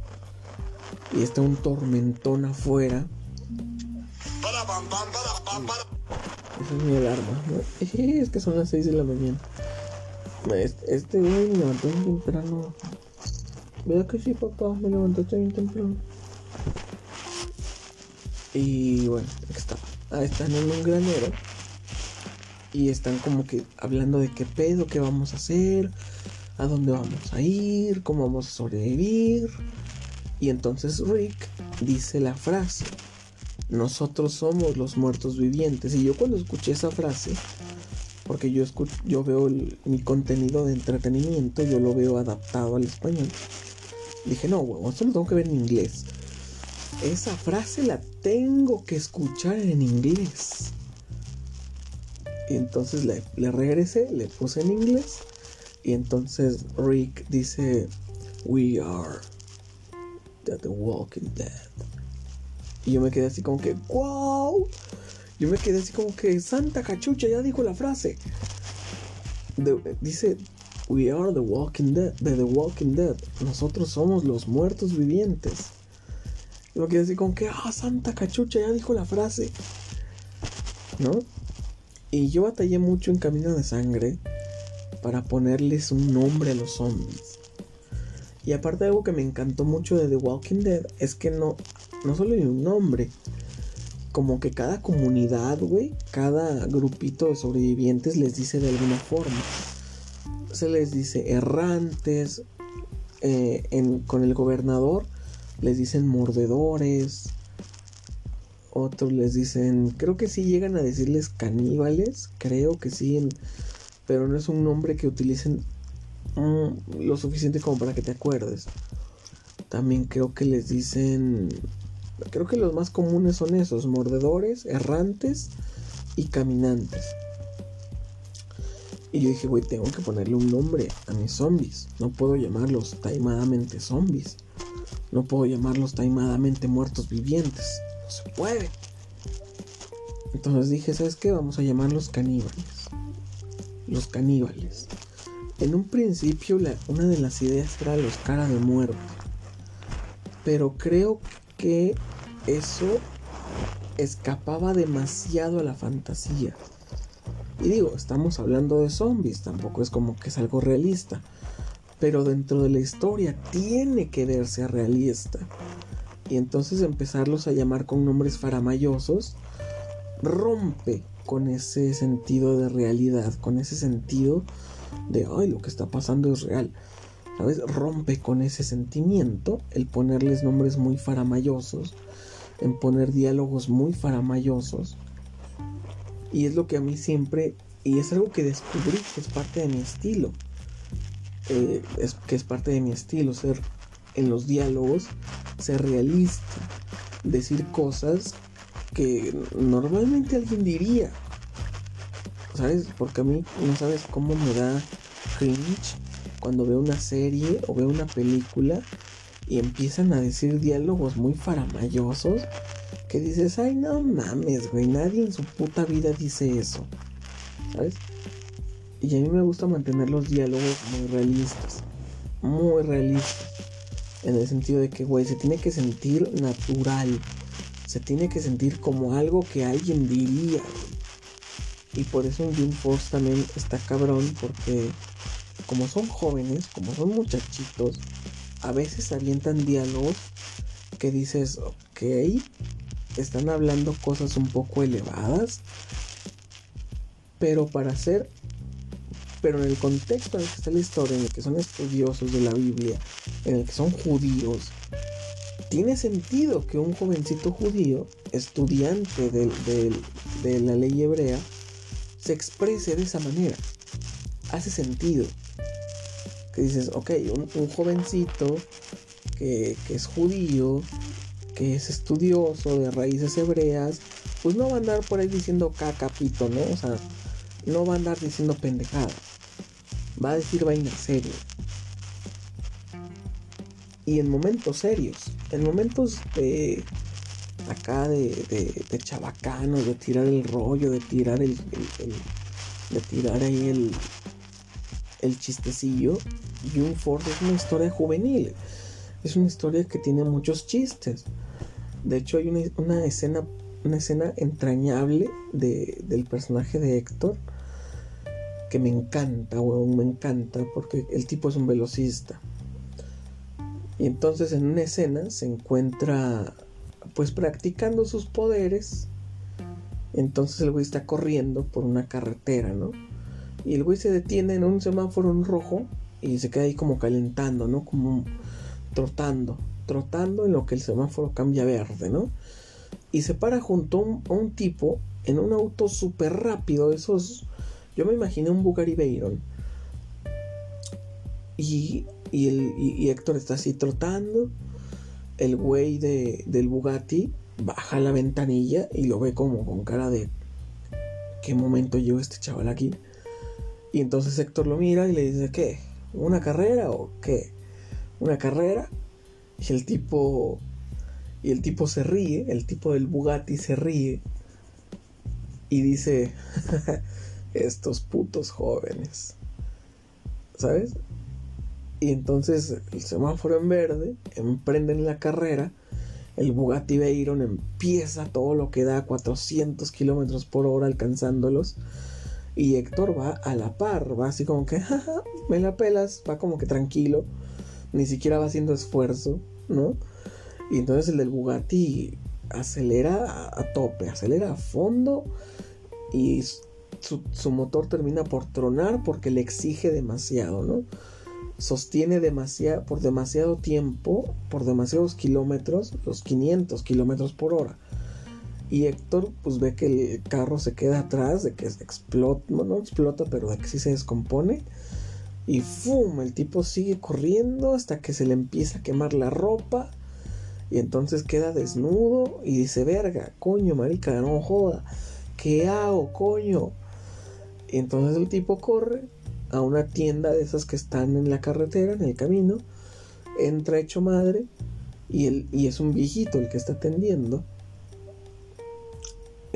y está un tormentón afuera. Esa es mi alarma. [LAUGHS] Es que son las 6 de la mañana. Este güey me levantó bien temprano. ¿Verdad que sí, papá? Me levantaste bien temprano. Y bueno, está. Ah, están en un granero. Y están como que hablando de qué pedo, qué vamos a hacer, a dónde vamos a ir, cómo vamos a sobrevivir. Y entonces Rick dice la frase, nosotros somos los muertos vivientes. Y yo cuando escuché esa frase, porque yo, yo veo mi contenido de entretenimiento, yo lo veo adaptado al español, dije, no, huevo, esto lo tengo que ver en inglés. Esa frase la tengo que escuchar en inglés. Y entonces le, regresé, le puse en inglés. Y entonces Rick dice, We are The Walking Dead. Y yo me quedé así como que, wow. Yo me quedé así como que, Santa Cachucha ya dijo la frase. dice, We are the Walking Dead, de The Walking Dead. Nosotros somos los muertos vivientes. Y me quedé así con que, ah, santa cachucha, ya dijo la frase. ¿No? Y yo batallé mucho en Camino de Sangre para ponerles un nombre a los zombies. Y aparte algo que me encantó mucho de The Walking Dead es que no, no solo hay un nombre, como que cada comunidad, güey, cada grupito de sobrevivientes les dice de alguna forma. Se les dice errantes, eh, con el gobernador les dicen mordedores, otros les dicen, creo que sí llegan a decirles caníbales, creo que sí, pero no es un nombre que utilicen mm, lo suficiente como para que te acuerdes. También creo que les dicen Creo que los más comunes son esos, mordedores, errantes y caminantes. Y yo dije, güey, tengo que ponerle un nombre a mis zombies. No puedo llamarlos taimadamente zombies. No puedo llamarlos taimadamente muertos vivientes. No se puede. Entonces dije, ¿sabes qué? Vamos a llamarlos caníbales. Los caníbales. En un principio una de las ideas era los cara de muerte. Pero creo que eso escapaba demasiado a la fantasía. Y digo, estamos hablando de zombies, tampoco es como que es algo realista. Pero dentro de la historia tiene que verse realista. Y entonces empezarlos a llamar con nombres faramayosos rompe con ese sentido de realidad, con ese sentido de, ay, lo que está pasando es real. ¿sabes? Rompe con ese sentimiento el ponerles nombres muy faramayosos, en poner diálogos muy faramayosos. Y es lo que a mí siempre, y es algo que descubrí que es parte de mi estilo, eh, es, que es parte de mi estilo, ser en los diálogos, ser realista, decir cosas que normalmente alguien diría. ¿Sabes? Porque a mí no sabes cómo me da cringe cuando veo una serie o veo una película y empiezan a decir diálogos muy faramayosos que dices, ay no mames, güey, nadie en su puta vida dice eso. ¿Sabes? Y a mí me gusta mantener los diálogos muy realistas. Muy realistas. En el sentido de que, güey, se tiene que sentir natural. Se tiene que sentir como algo que alguien diría. Y por eso June Force también está cabrón porque como son jóvenes, como son muchachitos, a veces avientan diálogos que dices, ok, están hablando cosas un poco elevadas, pero para ser, pero en el contexto en el que está la historia, en el que son estudiosos de la Biblia, en el que son judíos, tiene sentido que un jovencito judío, estudiante de la ley hebrea, se exprese de esa manera. Hace sentido que dices, ok, un, jovencito que, es judío, que es estudioso de raíces hebreas, pues no va a andar por ahí diciendo cacapito, ¿no? O sea, no va a andar diciendo pendejadas. Va a decir vaina serio. Y en momentos serios, en momentos de acá de, de, chabacano, de tirar el rollo, de tirar el de tirar ahí el, el chistecillo, June Ford es una historia juvenil. Es una historia que tiene muchos chistes. De hecho, hay una, escena, una escena entrañable del personaje de Héctor me encanta, weón, me encanta, porque el tipo es un velocista. Y entonces en una escena se encuentra pues practicando sus poderes. Entonces el güey está corriendo por una carretera, ¿no? Y el güey se detiene en un semáforo en rojo y se queda ahí como calentando, ¿no? Como trotando, trotando en lo que el semáforo cambia verde, ¿no? Y se para junto a un, tipo en un auto súper rápido, esos... Yo me imaginé un Bugatti Veyron. Y, y, y, Héctor está así trotando. El güey de, del Bugatti baja la ventanilla y lo ve como con cara de... ¿Qué momento llegó este chaval aquí? Y entonces Héctor lo mira y le dice, ¿qué? ¿Una carrera o qué? ¿Una carrera? Y el tipo... Y el tipo se ríe, el tipo del Bugatti se ríe y dice, [LAUGHS] estos putos jóvenes. ¿sabes? Y entonces el semáforo en verde, emprenden la carrera, el Bugatti Veyron empieza todo lo que da 400 kilómetros por hora alcanzándolos. Y Héctor va a la par, va así como que, jaja, me la pelas, va como que tranquilo, ni siquiera va haciendo esfuerzo, ¿no? Y entonces el del Bugatti acelera a, tope, acelera a fondo y su, motor termina por tronar porque le exige demasiado, ¿no? Sostiene demasiado, por demasiado tiempo, por demasiados kilómetros, los 500 kilómetros por hora. Y Héctor pues ve que el carro se queda atrás, de que explota, no, explota, pero de que sí se descompone. Y ¡fum! El tipo sigue corriendo hasta que se le empieza a quemar la ropa. Y entonces queda desnudo y dice, verga, coño, marica, no joda. ¿Qué hago, coño? Entonces el tipo corre a una tienda de esas que están en la carretera, en el camino. Entra hecho madre y, y es un viejito el que está atendiendo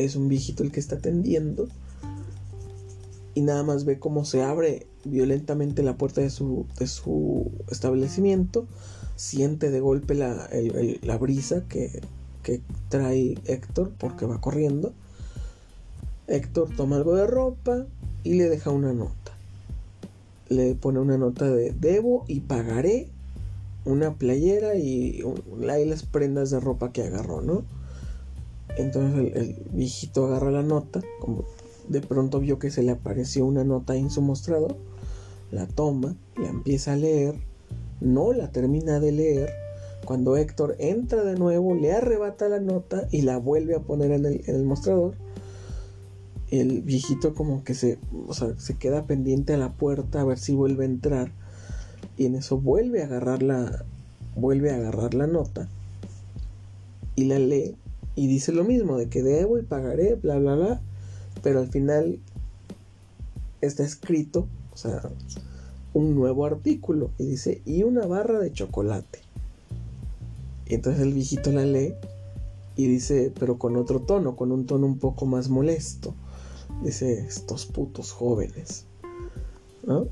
es un viejito el que está atendiendo y nada más ve cómo se abre violentamente la puerta de su, de su establecimiento, siente de golpe la, la brisa que, que trae Héctor porque va corriendo. Héctor toma algo de ropa y le deja una nota. Le pone una nota de debo y pagaré una playera y, las prendas de ropa que agarró, ¿no? Entonces el, viejito agarra la nota, como de pronto vio que se le apareció una nota en su mostrador, la toma, la empieza a leer, no la termina de leer. Cuando Héctor entra de nuevo, le arrebata la nota y la vuelve a poner en el, mostrador. El viejito como que se, se queda pendiente a la puerta a ver si vuelve a entrar. Y en eso vuelve a agarrar la, vuelve a agarrar la nota y la lee y dice lo mismo, de que debo y pagaré, bla, bla, bla. Pero al final está escrito, o sea, un nuevo artículo. Y dice, y una barra de chocolate. Y entonces el viejito la lee y dice, pero con otro tono, con un tono un poco más molesto. Dice, estos putos jóvenes. ¿No?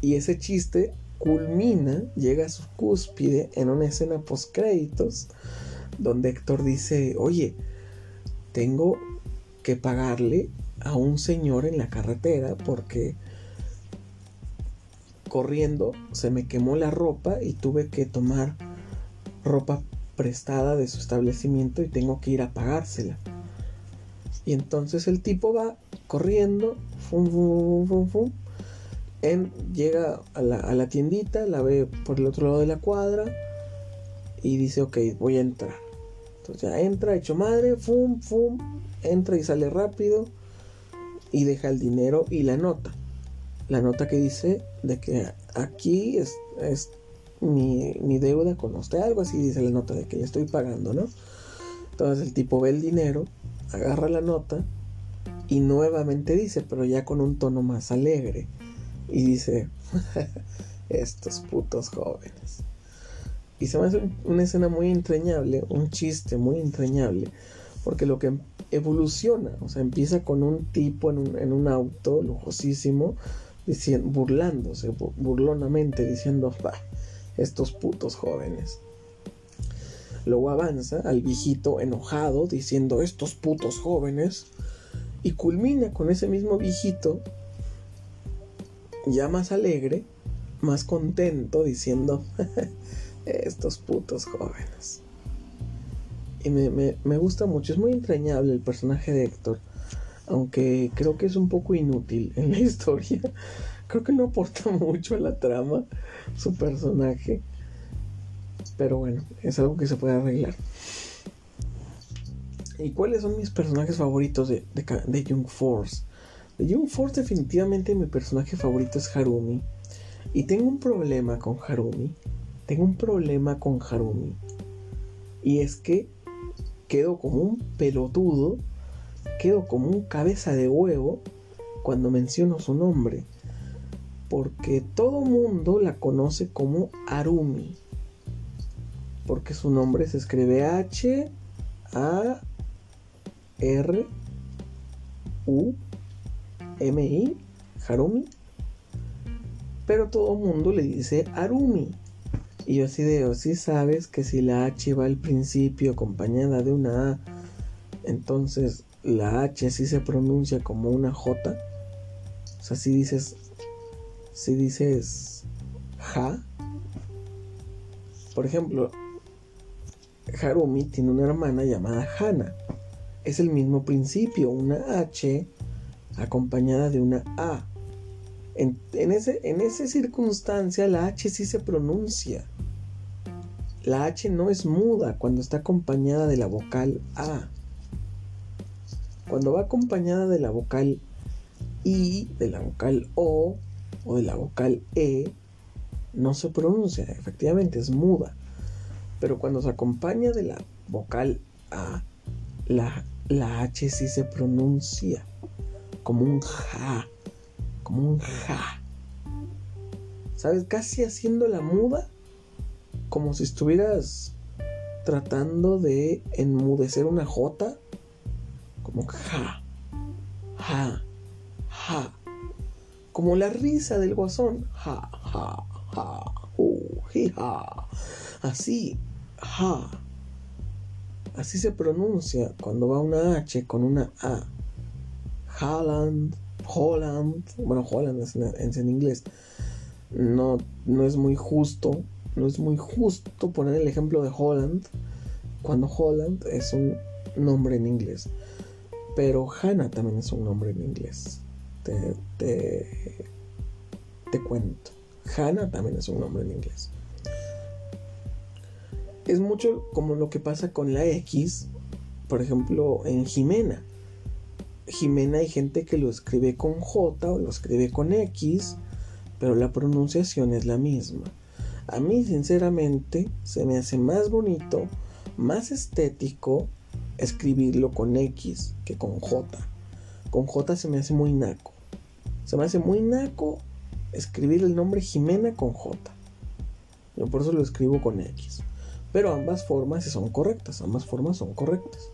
Y ese chiste culmina, llega a su cúspide en una escena post créditos donde Héctor dice, oye, tengo que pagarle a un señor en la carretera porque corriendo se me quemó la ropa y tuve que tomar ropa prestada de su establecimiento y tengo que ir a pagársela. Y entonces el tipo va corriendo, en, llega a la, a la tiendita, la ve por el otro lado de la cuadra y dice, ok, voy a entrar. Entonces ya entra, hecho madre, fum, fum, entra y sale rápido y deja el dinero y la nota. La nota que dice de que aquí es, es mi, mi, deuda con usted, algo así dice la nota de que le estoy pagando, ¿no? Entonces el tipo ve el dinero, agarra la nota y nuevamente dice, pero ya con un tono más alegre, y dice, [LAUGHS] estos putos jóvenes. Y se me hace una escena muy entrañable, un chiste muy entrañable, porque lo que evoluciona, o sea, empieza con un tipo en un, en un auto lujosísimo, diciendo, burlándose, burlonamente, diciendo, bah, estos putos jóvenes. Luego avanza al viejito enojado, diciendo, estos putos jóvenes, y culmina con ese mismo viejito, ya más alegre, más contento, diciendo, [LAUGHS] estos putos jóvenes. Y me, gusta mucho, es muy entrañable el personaje de Héctor, aunque creo que es un poco inútil en la [LAUGHS] historia. Creo que no aporta [LAUGHS] mucho a la trama su personaje. Pero bueno, es algo que se puede arreglar. ¿Y cuáles son mis personajes favoritos de, de, Young Force? De Young Force definitivamente mi personaje favorito es Harumi. Y tengo un problema con Harumi tengo un problema con Harumi. Y es que quedo como un pelotudo, quedo como un cabeza de huevo cuando menciono su nombre. Porque todo mundo la conoce como Arumi. Porque su nombre se escribe H A R U M I Harumi. pero todo el mundo le dice Arumi. Y yo así de, si sabes que si la H va al principio acompañada de una A, entonces la H sí se pronuncia como una J. O sea, si dices, si dices ja, por ejemplo, Harumi tiene una hermana llamada Hana. Es el mismo principio, una H acompañada de una A. En, ese, en esa circunstancia la H sí se pronuncia. La H no es muda cuando está acompañada de la vocal A. Cuando va acompañada de la vocal I, de la vocal O o de la vocal E, no se pronuncia, efectivamente es muda. Pero cuando se acompaña de la vocal A, la, la H sí se pronuncia como un ja, como un ja. ¿Sabes? Casi haciendo la muda, como si estuvieras tratando de enmudecer una J, como ja, ja, ja. Como la risa del guasón, ja, ja, ja, uh, ja. Así, ja. Así se pronuncia cuando va una H con una A. Holland, Holland, bueno, Holland es en, inglés. No, no es muy justo, no es muy justo poner el ejemplo de Holland cuando Holland es un nombre en inglés. Pero Hannah también es un nombre en inglés. Te, te, te cuento. Hannah también es un nombre en inglés. Es mucho como lo que pasa con la X, por ejemplo, en Jimena. Jimena hay gente que lo escribe con J o lo escribe con X, pero la pronunciación es la misma. A mí sinceramente se me hace más bonito, más estético escribirlo con X que con J. Con J se me hace muy naco. Se me hace muy naco escribir el nombre Jimena con J. Yo por eso lo escribo con X. Pero ambas formas son correctas, ambas formas son correctas.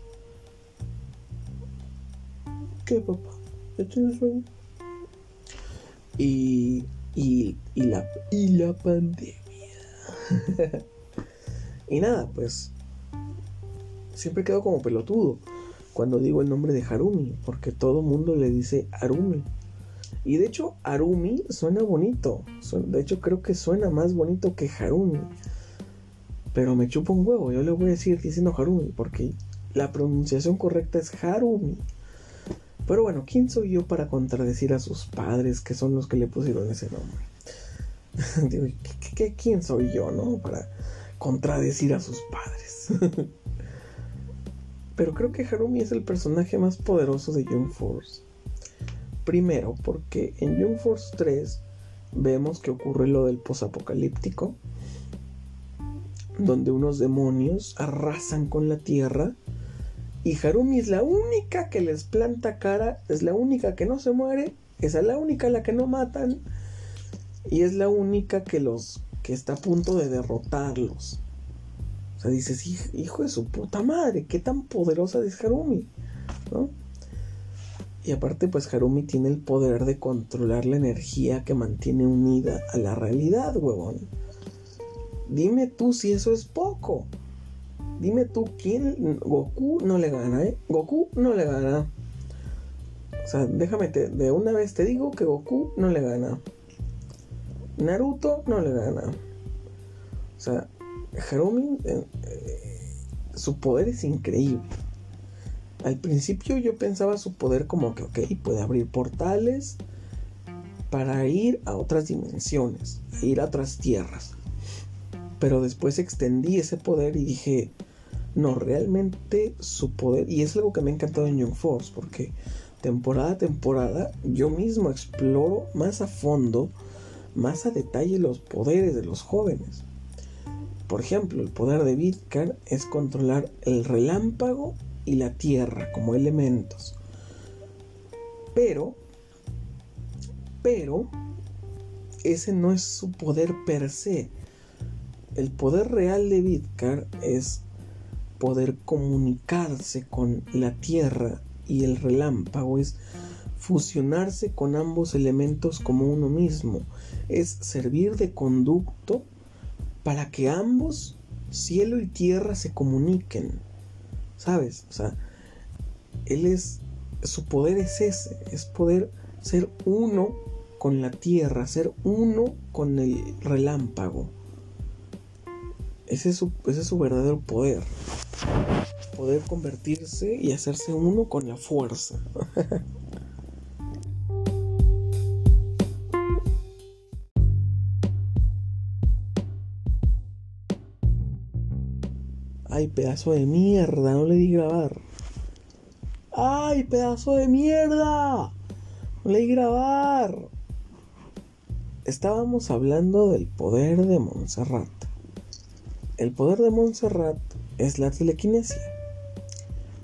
¿Qué, papá? ¿Ya tienes sueño? Y, y, y, la, y la pandemia. [LAUGHS] y nada, pues siempre quedo como pelotudo cuando digo el nombre de Harumi, porque todo mundo le dice Harumi. Y de hecho, Harumi suena bonito. De hecho, creo que suena más bonito que Harumi. Pero me chupa un huevo, yo le voy a decir diciendo Harumi, porque la pronunciación correcta es Harumi. Pero bueno, ¿quién soy yo para contradecir a sus padres, que son los que le pusieron ese nombre? [LAUGHS] Digo, quién soy yo, no? Para contradecir a sus padres. [LAUGHS] Pero creo que Harumi es el personaje más poderoso de Young Force. Primero, porque en Young Force 3 vemos que ocurre lo del posapocalíptico donde unos demonios arrasan con la tierra y Harumi es la única que les planta cara, es la única que no se muere, es la única a la que no matan y es la única que los que está a punto de derrotarlos. O sea, dices, hijo de su puta madre, qué tan poderosa es Harumi, ¿no? Y aparte, pues Harumi tiene el poder de controlar la energía que mantiene unida a la realidad, huevón. Dime tú si eso es poco. Dime tú quién. Goku no le gana, ¿eh? Goku no le gana. O sea, déjame, de una vez te digo que Goku no le gana. Naruto no le gana. O sea, Harumi, eh, eh, su poder es increíble. Al principio yo pensaba su poder como que, ok, puede abrir portales para ir a otras dimensiones, ir a otras tierras. Pero después extendí ese poder y dije, no, realmente su poder, y es algo que me ha encantado en Young Force, porque temporada a temporada yo mismo exploro más a fondo, más a detalle los poderes de los jóvenes. Por ejemplo, el poder de Vidkar es controlar el relámpago y la tierra como elementos. Pero, pero, ese no es su poder per se el poder real de Vidkar es poder comunicarse con la tierra y el relámpago es fusionarse con ambos elementos como uno mismo, es servir de conducto para que ambos, cielo y tierra, se comuniquen. ¿Sabes? O sea, él es, su poder es ese, es poder ser uno con la tierra, ser uno con el relámpago. Ese es su, verdadero poder. Poder convertirse y hacerse uno con la fuerza. [LAUGHS] Ay, pedazo de mierda, no le di grabar. ¡Ay, pedazo de mierda! No le di grabar. Estábamos hablando del poder de Montserrat. El poder de Montserrat es la telequinesia.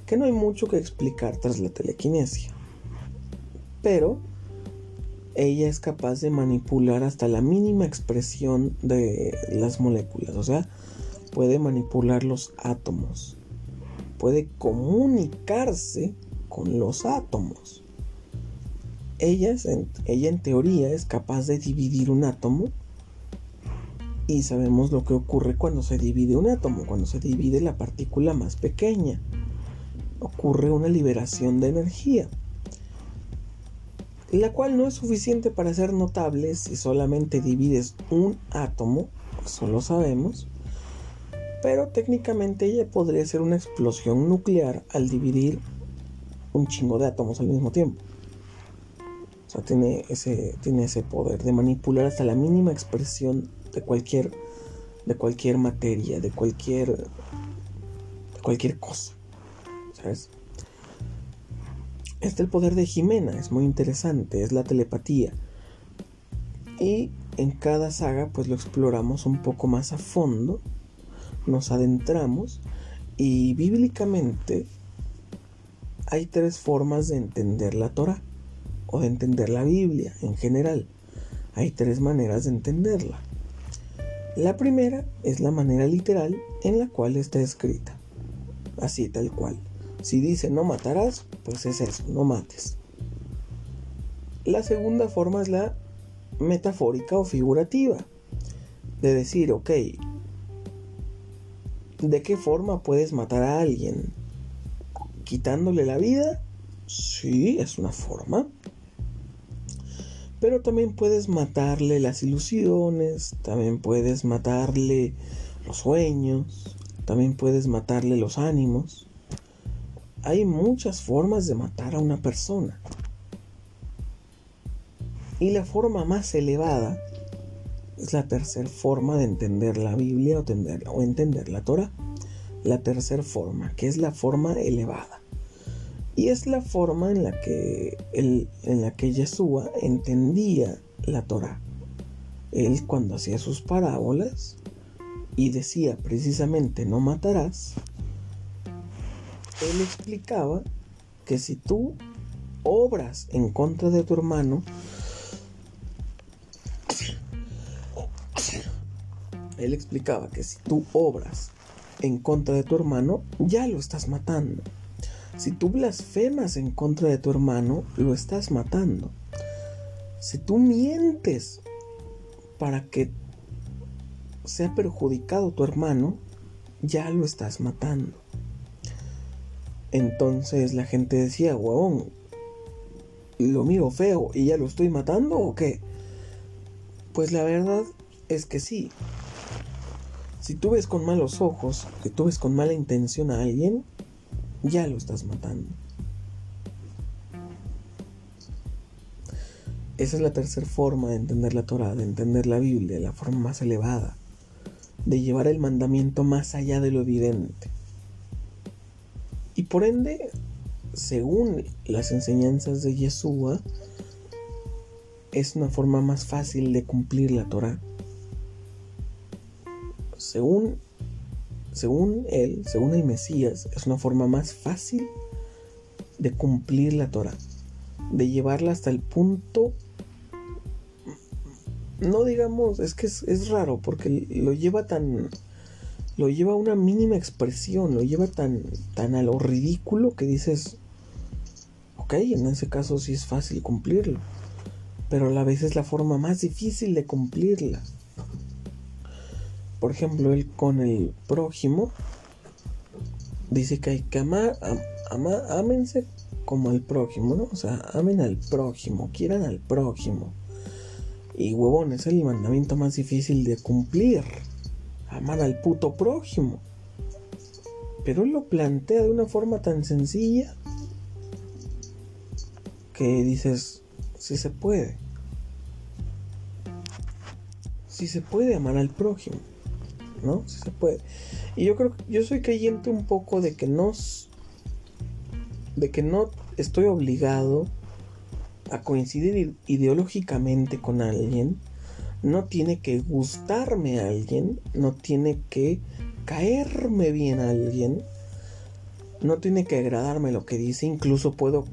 Que no hay mucho que explicar tras la telequinesia. Pero ella es capaz de manipular hasta la mínima expresión de las moléculas. O sea, puede manipular los átomos, puede comunicarse con los átomos. Ella, ella en teoría es capaz de dividir un átomo y sabemos lo que ocurre cuando se divide un átomo, cuando se divide la partícula más pequeña. Ocurre una liberación de energía, la cual no es suficiente para ser notable si solamente divides un átomo, eso lo sabemos, pero técnicamente ella podría ser una explosión nuclear al dividir un chingo de átomos al mismo tiempo. O sea, tiene ese, tiene ese poder de manipular hasta la mínima expresión de cualquier, de cualquier materia, de cualquier, cualquier cosa. ¿Sabes? Este el poder de Jimena, es muy interesante, es la telepatía. Y en cada saga pues lo exploramos un poco más a fondo nos adentramos y bíblicamente hay tres formas de entender la Torah o de entender la Biblia en general. Hay tres maneras de entenderla. La primera es la manera literal en la cual está escrita. Así tal cual. Si dice no matarás, pues es eso, no mates. La segunda forma es la metafórica o figurativa. De decir, ok, ¿De qué forma puedes matar a alguien? ¿Quitándole la vida? Sí, es una forma. Pero también puedes matarle las ilusiones, también puedes matarle los sueños, también puedes matarle los ánimos. Hay muchas formas de matar a una persona. Y la forma más elevada es la tercera forma de entender la Biblia o entender, o entender la Torah. La tercera forma, que es la forma elevada. Y es la forma en la que, en la que Yeshua entendía la Torah. Él cuando hacía sus parábolas y decía precisamente no matarás, él explicaba que si tú obras en contra de tu hermano, Él explicaba que si tú obras en contra de tu hermano, ya lo estás matando. Si tú blasfemas en contra de tu hermano, lo estás matando. Si tú mientes para que sea perjudicado tu hermano, ya lo estás matando. Entonces la gente decía, huevón, lo miro feo y ya lo estoy matando o qué? Pues la verdad es que sí, si tú ves con malos ojos, que tú ves con mala intención a alguien, ya lo estás matando. Esa es la tercera forma de entender la Torah, de entender la Biblia, la forma más elevada, de llevar el mandamiento más allá de lo evidente. Y por ende, según las enseñanzas de Yeshua, es una forma más fácil de cumplir la Torah según, según él, según el Mesías, es una forma más fácil de cumplir la Torah, de llevarla hasta el punto no digamos, es que es, raro porque lo lleva tan lo lleva a una mínima expresión, lo lleva tan tan a lo ridículo que dices Ok, en ese caso sí es fácil cumplirlo, pero a la vez es la forma más difícil de cumplirla. Por ejemplo, él con el prójimo dice que hay que amar, amar, ámense como al prójimo, ¿no? O sea, amen al prójimo, quieran al prójimo. Y huevón, es el mandamiento más difícil de cumplir. Amar al puto prójimo. Pero él lo plantea de una forma tan sencilla que dices, si se puede. Si se puede amar al prójimo. ¿No? Se puede. Y yo creo yo soy creyente un poco de que no de que no estoy obligado a coincidir ideológicamente con alguien, no tiene que gustarme a alguien, no tiene que caerme bien a alguien, no tiene que agradarme lo que dice, incluso puedo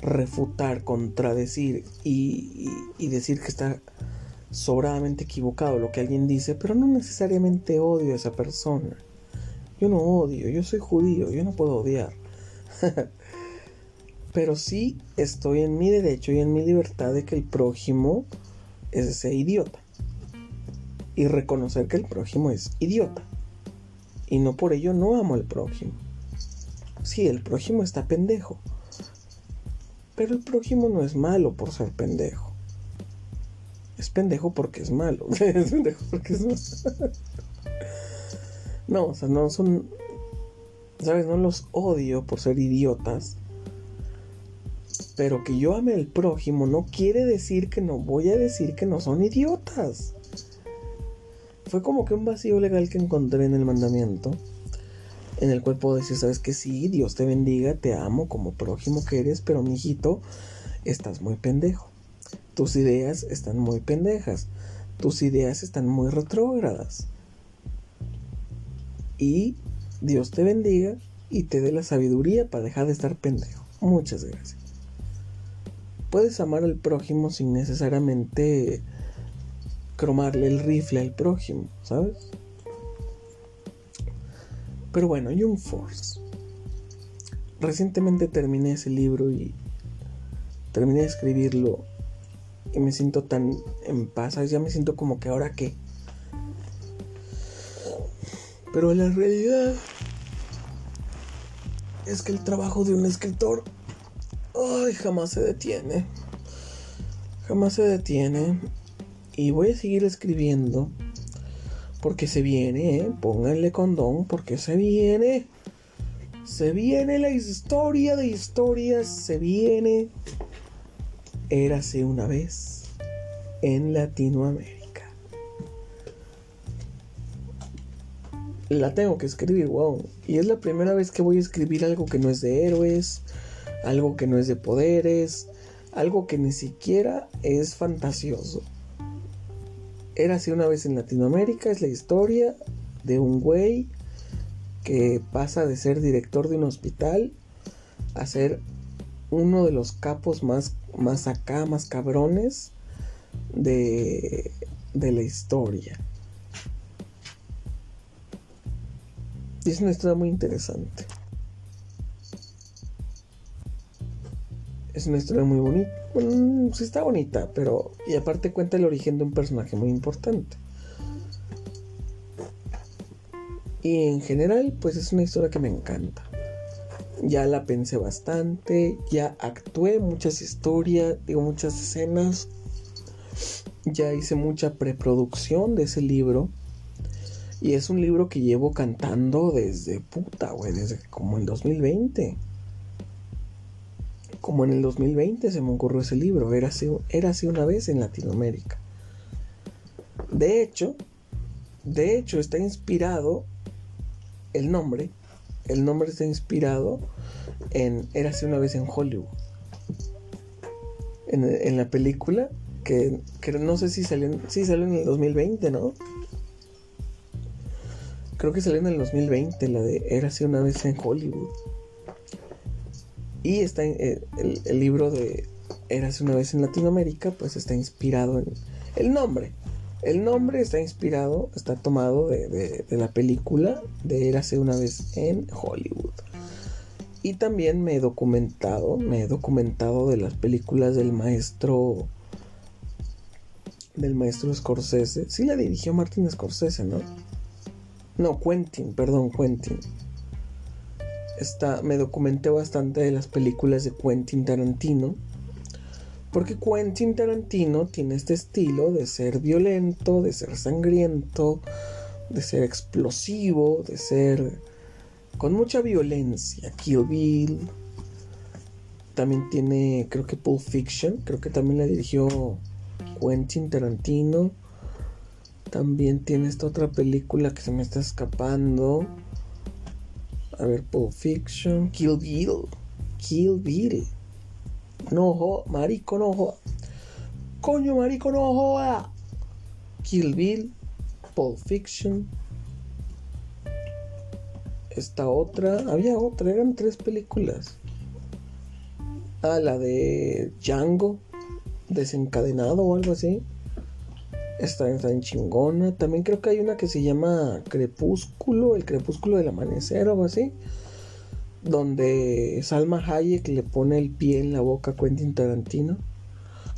refutar, contradecir y decir que está sobradamente equivocado lo que alguien dice, pero no necesariamente odio a esa persona. Yo no odio, yo soy judío, yo no puedo odiar. [LAUGHS] pero sí estoy en mi derecho y en mi libertad de que el prójimo es ese idiota. Y reconocer que el prójimo es idiota. Y no por ello no amo al prójimo. Sí, el prójimo está pendejo. Pero el prójimo no es malo por ser pendejo. Es pendejo porque es malo. [LAUGHS] es pendejo porque es malo. no, o sea, no son... ¿Sabes? No los odio por ser idiotas pero que yo ame al prójimo no quiere decir que no voy a decir que no son idiotas. Fue como que un vacío legal que encontré en el mandamiento, en el cual puedo decir, sabes que sí, Dios te bendiga, te amo como prójimo que eres, pero mi hijito, estás muy pendejo. Tus ideas están muy pendejas. Tus ideas están muy retrógradas. Y Dios te bendiga y te dé la sabiduría para dejar de estar pendejo. Muchas gracias puedes amar al prójimo sin necesariamente cromarle el rifle al prójimo, ¿sabes? Pero bueno, Young Force. Recientemente terminé ese libro y terminé de escribirlo y me siento tan en paz, ya me siento como que ahora qué. Pero la realidad es que el trabajo de un escritor Ay, jamás se detiene. Jamás se detiene. Y voy a seguir escribiendo. Porque se viene, ¿eh? Pónganle condón. Porque se viene. Se viene la historia de historias. Se viene. Érase una vez en Latinoamérica. La tengo que escribir, wow. Y es la primera vez que voy a escribir algo que no es de héroes algo que no es de poderes, algo que ni siquiera es fantasioso. Era así una vez en Latinoamérica, es la historia de un güey que pasa de ser director de un hospital a ser uno de los capos más, más acá, más cabrones de, de la historia. Y es una historia muy interesante. Es una historia muy bonita. Bueno, sí está bonita, pero... Y aparte cuenta el origen de un personaje muy importante. Y en general, pues es una historia que me encanta. Ya la pensé bastante, ya actué muchas historias, digo muchas escenas. Ya hice mucha preproducción de ese libro. Y es un libro que llevo cantando desde puta, güey, desde como el 2020 como en el 2020 se me ocurrió ese libro, era así, era así una vez en Latinoamérica. De hecho, de hecho está inspirado el nombre, el nombre está inspirado en Era así una vez en Hollywood. En, la película que, no sé si salió, sí salió en el 2020, ¿no? Creo que salió en el 2020 la de Era así una vez en Hollywood. Y está eh, el, libro de Érase una vez en Latinoamérica, pues está inspirado en el nombre. El nombre está inspirado, está tomado de, la película de Érase una vez en Hollywood. Y también me he documentado, me he documentado de las películas del maestro del maestro Scorsese. Sí la dirigió Martin Scorsese, ¿no? No, Quentin, perdón, Quentin. Está, me documenté bastante de las películas de Quentin Tarantino. Porque Quentin Tarantino tiene este estilo de ser violento, de ser sangriento, de ser explosivo, de ser con mucha violencia. Kill Bill. También tiene, creo que Pulp Fiction, creo que también la dirigió Quentin Tarantino. También tiene esta otra película que se me está escapando. A ver, Pulp Fiction, Kill Bill. Kill Bill. No marico, no Coño, marico, no joda. Kill Bill, Pulp Fiction. Esta otra, había otra, eran tres películas. Ah, la de Django, desencadenado o algo así. Está, en chingona. También creo que hay una que se llama Crepúsculo, el Crepúsculo del Amanecer o algo así. Donde Salma Hayek le pone el pie en la boca a Quentin Tarantino.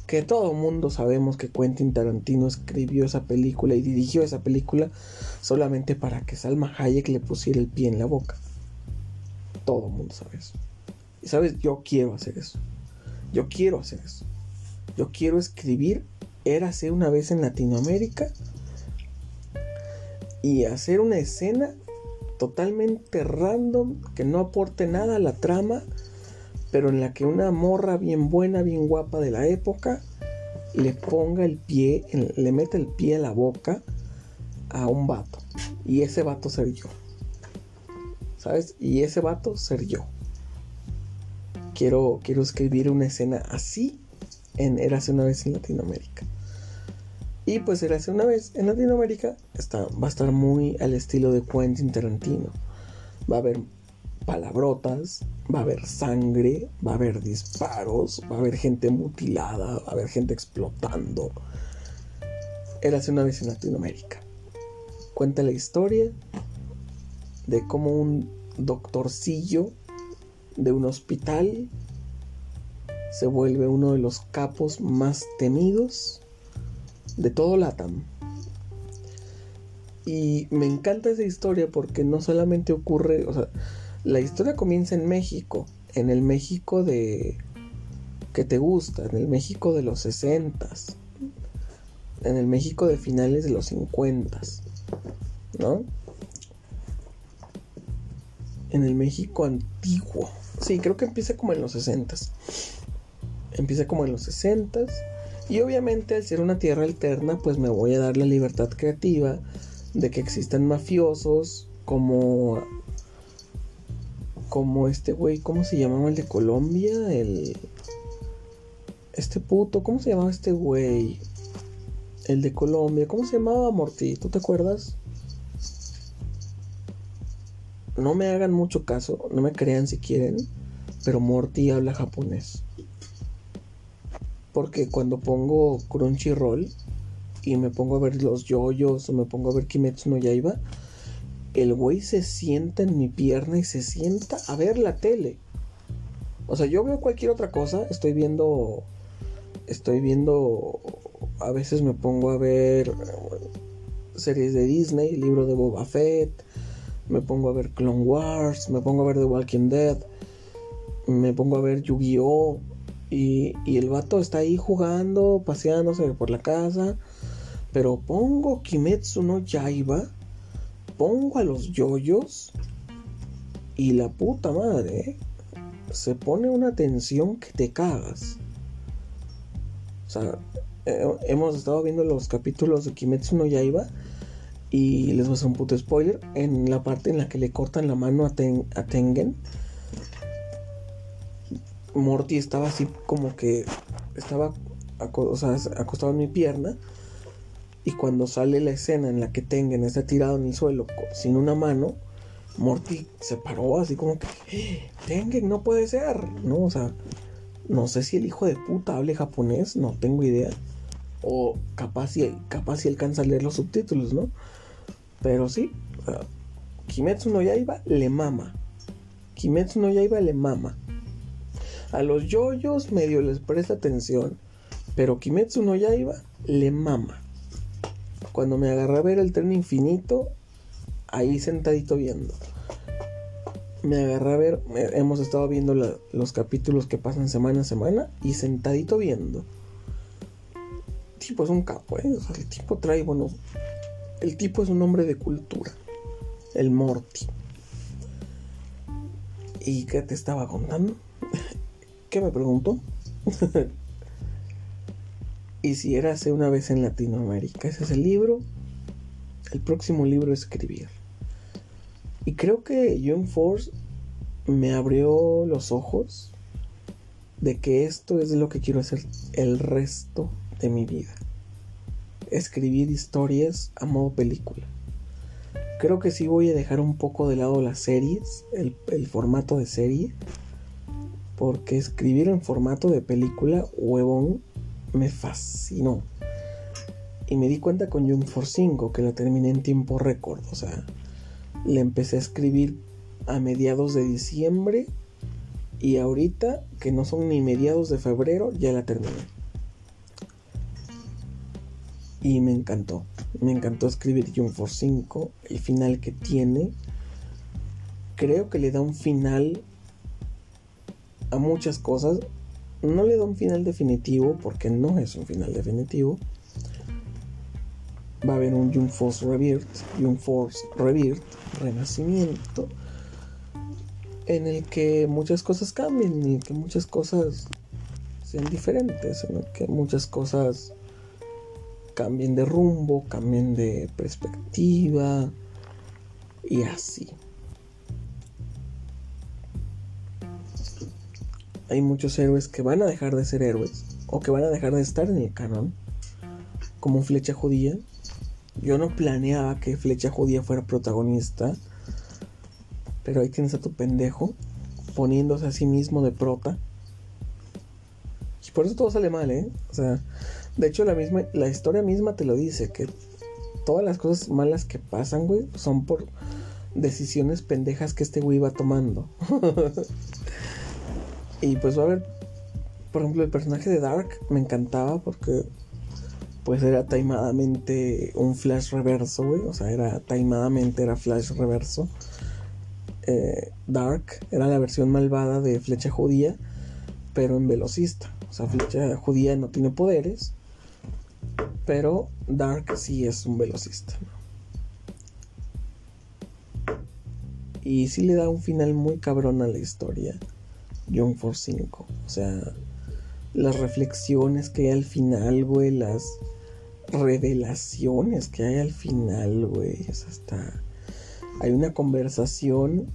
Que todo mundo sabemos que Quentin Tarantino escribió esa película y dirigió esa película solamente para que Salma Hayek le pusiera el pie en la boca. Todo mundo sabe eso. Y sabes, yo quiero hacer eso. Yo quiero hacer eso yo quiero escribir Érase una vez en Latinoamérica y hacer una escena totalmente random que no aporte nada a la trama, pero en la que una morra bien buena, bien guapa de la época le ponga el pie, le mete el pie a la boca a un vato y ese vato ser yo. ¿Sabes? Y ese vato ser yo. Quiero, quiero escribir una escena así en Érase una vez en Latinoamérica. Y pues Érase una vez en Latinoamérica está, va a estar muy al estilo de Quentin Tarantino. Va a haber palabrotas, va a haber sangre, va a haber disparos, va a haber gente mutilada, va a haber gente explotando. Érase una vez en Latinoamérica. Cuenta la historia de cómo un doctorcillo de un hospital se vuelve uno de los capos más temidos de todo Latam. Y me encanta esa historia porque no solamente ocurre, o sea, la historia comienza en México, en el México de que te gusta, en el México de los 60 en el México de finales de los 50 ¿no? En el México antiguo. Sí, creo que empieza como en los 60 empieza como en los 60 y obviamente al ser una tierra alterna pues me voy a dar la libertad creativa de que existan mafiosos como como este güey, ¿cómo se llamaba el de Colombia? El este puto, ¿cómo se llamaba este güey? El de Colombia, ¿cómo se llamaba Morty? ¿Tú te acuerdas? No me hagan mucho caso, no me crean si quieren, pero Morty habla japonés. Porque cuando pongo Crunchyroll y me pongo a ver los yoyos o me pongo a ver Kimetsu no Yaiba, el güey se sienta en mi pierna y se sienta a ver la tele. O sea, yo veo cualquier otra cosa, estoy viendo estoy viendo a veces me pongo a ver series de Disney, libro de Boba Fett, me pongo a ver Clone Wars, me pongo a ver The Walking Dead, me pongo a ver Yu-Gi-Oh, y, el vato está ahí jugando, paseándose por la casa. Pero pongo Kimetsu no Yaiba, pongo a los yoyos y la puta madre se pone una tensión que te cagas. O sea, eh, hemos estado viendo los capítulos de Kimetsu no Yaiba y les voy a hacer un puto spoiler en la parte en la que le cortan la mano a Tengen Morty estaba así como que estaba acostado en mi pierna. Y cuando sale la escena en la que Tengen está tirado en el suelo sin una mano, Morty se paró así como que, ¡Eh, Tengen, no puede ser, ¿no? O sea, no sé si el hijo de puta hable japonés, no tengo idea. O capaz si, capaz si alcanza a leer los subtítulos, ¿no? Pero sí, Kimetsu no Yaiba le mama. Kimetsu no Yaiba le mama. A los yoyos medio les presta atención, pero Kimetsu no Yaiba le mama. Cuando me agarré a ver el tren infinito, ahí sentadito viendo. Me agarré a ver, hemos estado viendo los capítulos que pasan semana a semana y sentadito viendo. Tipo es un capo, ¿eh? el tipo trae, bueno, el tipo es un hombre de cultura. El Morty. ¿Y qué te estaba contando? ¿Qué me preguntó? [LAUGHS] y si era hace una vez en Latinoamérica. Ese es el libro. El próximo libro es escribir. Y creo que Young Force me abrió los ojos de que esto es lo que quiero hacer el resto de mi vida. Escribir historias a modo película. Creo que sí voy a dejar un poco de lado las series, el formato de serie, porque escribir en formato de película, huevón, me fascinó. Y me di cuenta con Jump for 5 que la terminé en tiempo récord. O sea, le empecé a escribir a mediados de diciembre y ahorita, que no son ni mediados de febrero, ya la terminé. Y me encantó. Me encantó escribir Jump for 5. El final que tiene. Creo que le da un final a muchas cosas. No le da un final definitivo porque no es un final definitivo. Va a haber un Young Force Rebirth, Young Force Rebirth, renacimiento, en el que muchas cosas cambien y que muchas cosas sean diferentes, en el que muchas cosas cambien de rumbo, cambien de perspectiva y así. Hay muchos héroes que van a dejar de ser héroes o que van a dejar de estar en el canon, como Flecha Judía. Yo no planeaba que Flecha Judía fuera protagonista, pero ahí tienes a tu pendejo poniéndose a sí mismo de prota. Y por eso todo sale mal, ¿eh? O sea, de hecho la misma la historia misma te lo dice que todas las cosas malas que pasan, güey, son por decisiones pendejas que este güey va tomando. [LAUGHS] Y pues va a haber, por ejemplo, el personaje de Dark me encantaba porque pues era taimadamente un flash reverso, güey. O sea, era taimadamente era flash reverso. Eh, Dark era la versión malvada de Flecha Judía, pero en velocista. O sea, Flecha Judía no tiene poderes, pero Dark sí es un velocista. Y sí le da un final muy cabrón a la historia. John for 5. O sea, las reflexiones que hay al final, güey, las revelaciones que hay al final, güey. O sea, está. Hay una conversación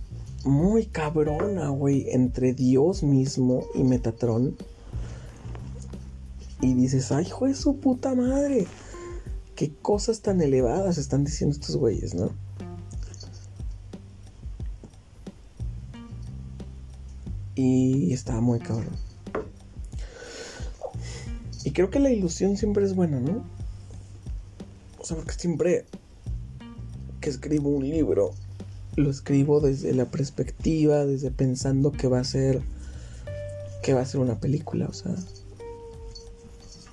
muy cabrona, güey, entre Dios mismo y Metatron. Y dices, ay, hijo de su puta madre. Qué cosas tan elevadas están diciendo estos güeyes, ¿no? Y estaba muy cabrón. Y creo que la ilusión siempre es buena, ¿no? O sea, porque siempre que escribo un libro, lo escribo desde la perspectiva, desde pensando que va a ser que va a ser una película, o sea,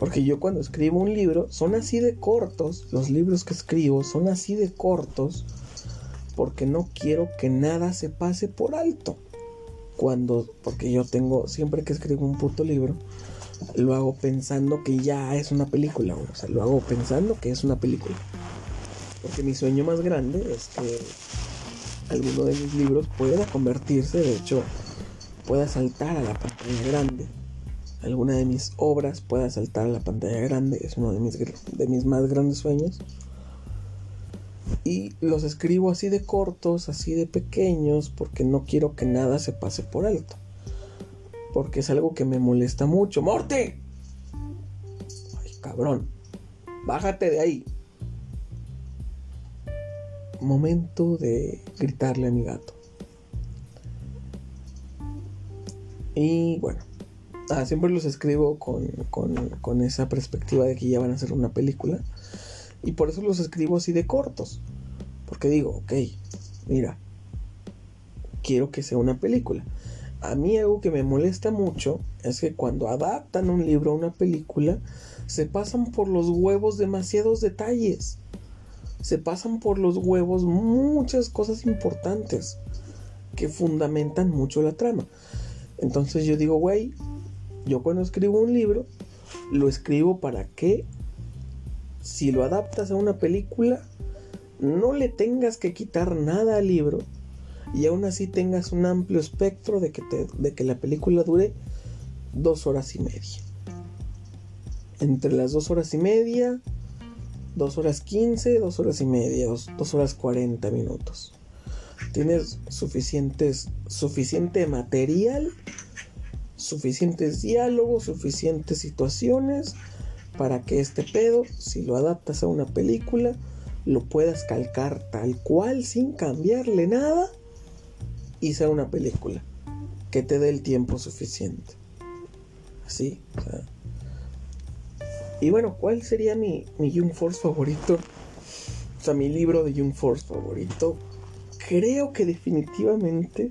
porque yo cuando escribo un libro son así de cortos, los libros que escribo son así de cortos porque no quiero que nada se pase por alto cuando, porque yo tengo, siempre que escribo un puto libro, lo hago pensando que ya es una película, o sea, lo hago pensando que es una película. Porque mi sueño más grande es que alguno de mis libros pueda convertirse, de hecho, pueda saltar a la pantalla grande. Alguna de mis obras pueda saltar a la pantalla grande, es uno de mis, de mis más grandes sueños y los escribo así de cortos, así de pequeños, porque no quiero que nada se pase por alto. Porque es algo que me molesta mucho. ¡Morte! Ay, cabrón. Bájate de ahí. Momento de gritarle a mi gato. Y bueno, ah, siempre los escribo con, con, con esa perspectiva de que ya van a ser una película. Y por eso los escribo así de cortos. Porque digo, ok, mira, quiero que sea una película. A mí algo que me molesta mucho es que cuando adaptan un libro a una película, se pasan por los huevos demasiados detalles. Se pasan por los huevos muchas cosas importantes que fundamentan mucho la trama. Entonces yo digo, güey, yo cuando escribo un libro, lo escribo para que si lo adaptas a una película, no le tengas que quitar nada al libro y aún así tengas un amplio espectro de que, de que la película dure dos horas y media. Entre las dos horas y media, dos horas quince, dos horas y media, dos, dos horas cuarenta minutos. Tienes suficientes, suficiente material, suficientes diálogos, suficientes situaciones para que este pedo, si lo adaptas a una película, lo puedas calcar tal cual sin cambiarle nada y sea una película que te dé el tiempo suficiente. Así, o sea. Y bueno, ¿cuál sería mi, mi Young Force favorito? O sea, mi libro de Young Force favorito. Creo que definitivamente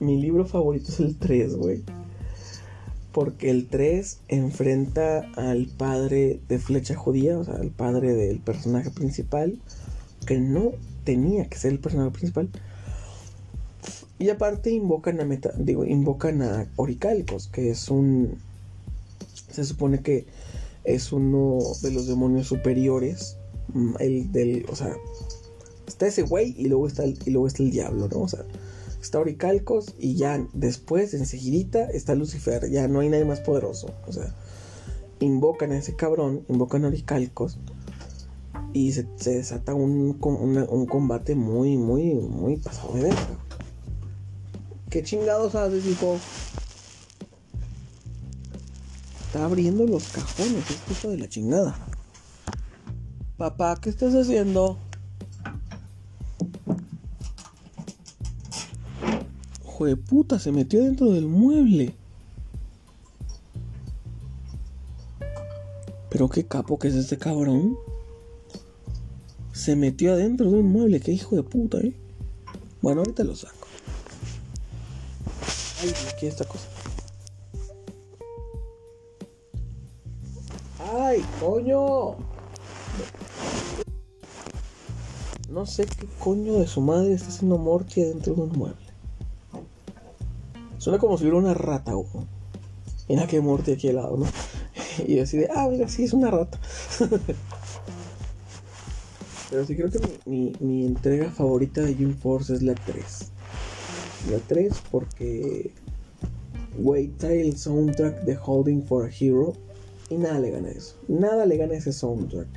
mi libro favorito es el 3, güey. Porque el 3 enfrenta al padre de Flecha Judía, o sea, al padre del personaje principal, que no tenía que ser el personaje principal. Y aparte invocan a meta, digo, invocan a Oricalcos, que es un se supone que es uno de los demonios superiores, mm, el del, o sea, está ese güey y luego está el, y luego está el diablo, ¿no? O sea, está Oricalcos y ya después, enseguidita, está Lucifer, ya no hay nadie más poderoso. O sea, invocan a ese cabrón, invocan a Oricalcos y se, desata un, un, combate muy, muy, muy pasado de verga. ¿Qué chingados haces, hijo? Está abriendo los cajones, es de la chingada. Papá, ¿qué estás haciendo? De puta, se metió dentro del mueble. Pero qué capo que es este cabrón. Se metió adentro de un mueble, qué hijo de puta, eh. Bueno, ahorita lo saco. Ay, aquí esta cosa. ¡Ay, coño! No sé qué coño de su madre está haciendo Morty dentro de un mueble. Suena como si hubiera una rata, güey. la que muerte aquí al lado, ¿no? [LAUGHS] y así de, ah, mira, sí, es una rata. [LAUGHS] Pero sí creo que mi, mi, entrega favorita de Jim Force es la 3. La 3 porque... Güey, trae el soundtrack de Holding for a Hero. Y nada le gana eso. Nada le gana ese soundtrack.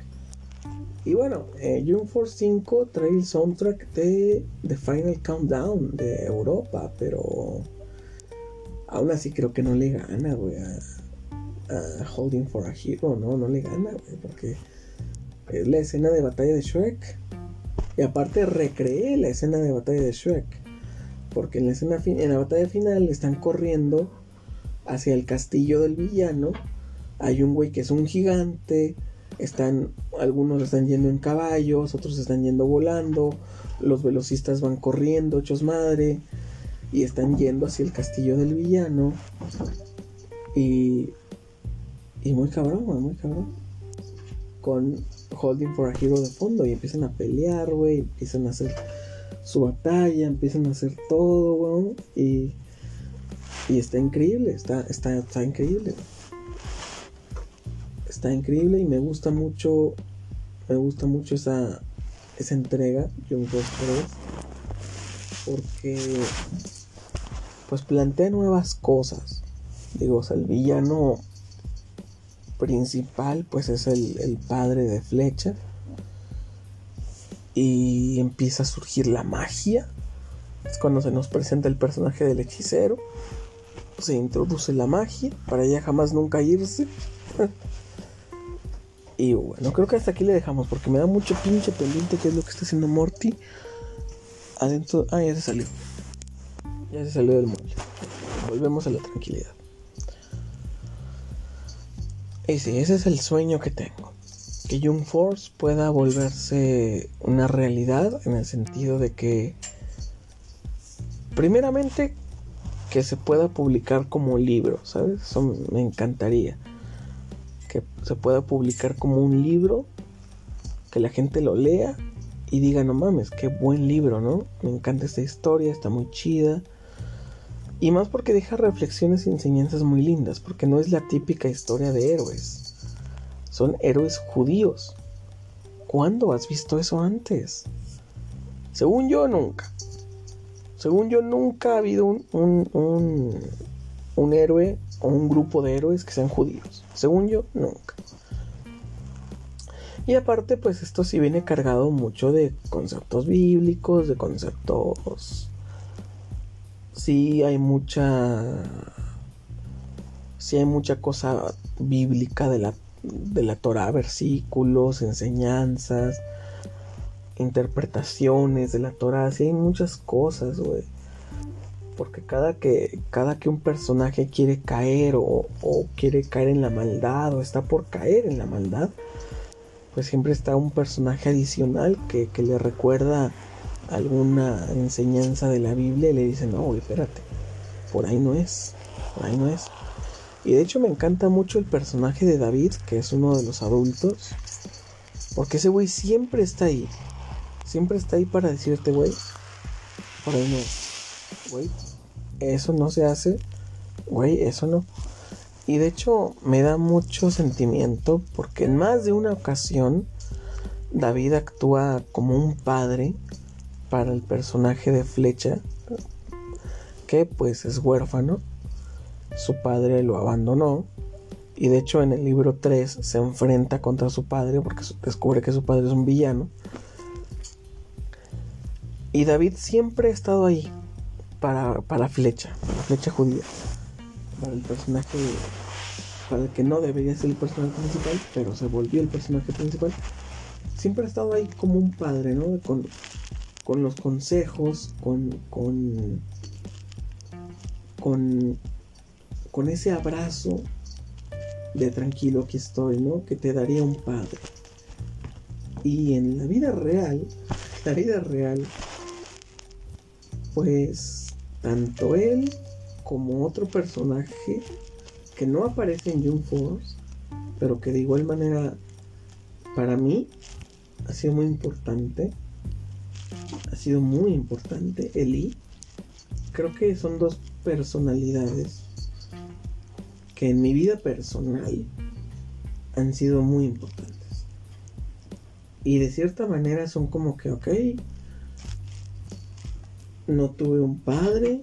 Y bueno, eh, June Force 5 trae el soundtrack de The Final Countdown de Europa, pero Aún así creo que no le gana, güey, a, Holding for a Hero, no, no le gana, güey, porque es la escena de batalla de Shrek. Y aparte recreé la escena de batalla de Shrek. Porque en la escena en la batalla final están corriendo hacia el castillo del villano. Hay un güey que es un gigante. Están, algunos están yendo en caballos, otros están yendo volando. Los velocistas van corriendo, hechos madre y están yendo hacia el castillo del villano. Y, y muy cabrón, muy cabrón. Con Holding for a Hero de fondo y empiezan a pelear, güey, empiezan a hacer su batalla, empiezan a hacer todo, güey, y, y está increíble, está, está, está increíble. Está increíble y me gusta mucho, me gusta mucho esa, esa entrega, Young Ghost porque pues plantea nuevas cosas. Digo, o el villano principal pues es el, padre de Flecha. Y empieza a surgir la magia. Es cuando se nos presenta el personaje del hechicero. Se introduce la magia para ya jamás nunca irse. [LAUGHS] y bueno, creo que hasta aquí le dejamos porque me da mucho pinche pendiente qué es lo que está haciendo Morty. Adentro... Ah, ya se salió. Ya se salió del mueble. Volvemos a la tranquilidad. Y sí, ese es el sueño que tengo. Que Young Force pueda volverse una realidad en el sentido de que primeramente, que se pueda publicar como libro, ¿sabes? Eso me encantaría. Que se pueda publicar como un libro, que la gente lo lea y diga, no mames, qué buen libro, ¿no? Me encanta esta historia, está muy chida. Y más porque deja reflexiones y enseñanzas muy lindas, porque no es la típica historia de héroes. Son héroes judíos. ¿Cuándo has visto eso antes? Según yo, nunca. Según yo, nunca ha habido un, un, un, héroe o un grupo de héroes que sean judíos. Según yo, nunca. Y aparte, pues esto sí viene cargado mucho de conceptos bíblicos, de conceptos... Sí hay mucha... Sí hay mucha cosa bíblica de la, de la Torah, versículos, enseñanzas interpretaciones de la Torah, sí hay muchas cosas, güey. Porque cada que, cada que un personaje quiere caer o, quiere caer en la maldad o está por caer en la maldad, pues siempre está un personaje adicional que, le recuerda alguna enseñanza de la Biblia y le dice, no, güey, espérate, por ahí no es, por ahí no es. Y de hecho me encanta mucho el personaje de David, que es uno de los adultos, porque ese güey siempre está ahí siempre está ahí para decirte, güey, por ahí no, güey, eso no se hace, güey, eso no. Y de hecho me da mucho sentimiento porque en más de una ocasión David actúa como un padre para el personaje de Flecha, que pues es huérfano, su padre lo abandonó y de hecho en el libro 3 se enfrenta contra su padre porque descubre que su padre es un villano y David siempre ha estado ahí para, para Flecha, para Flecha judía, para el personaje, para el que no debería ser el personaje principal, pero se volvió el personaje principal. Siempre ha estado ahí como un padre, ¿no? Con los consejos, con, con, con, con ese abrazo de tranquilo aquí estoy, ¿no? Que te daría un padre. Y en la vida real, la vida real, pues tanto él como otro personaje que no aparece en June Force, pero que de igual manera para mí ha sido muy importante. Ha sido muy importante. Eli. Creo que son dos personalidades que en mi vida personal han sido muy importantes. Y de cierta manera son como que, ok, no tuve un padre,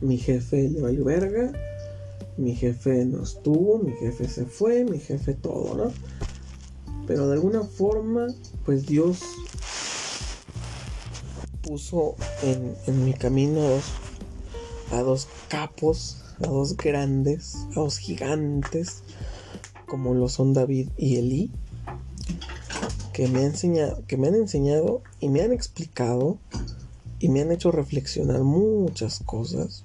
mi jefe le valió verga, mi jefe no estuvo, mi jefe se fue, mi jefe todo, ¿no? Pero de alguna forma, pues Dios puso en, mi camino a dos, capos, a dos grandes, a dos gigantes, como lo son David y Eli, que me, enseñado, que me han enseñado y me han explicado y me han hecho reflexionar muchas cosas.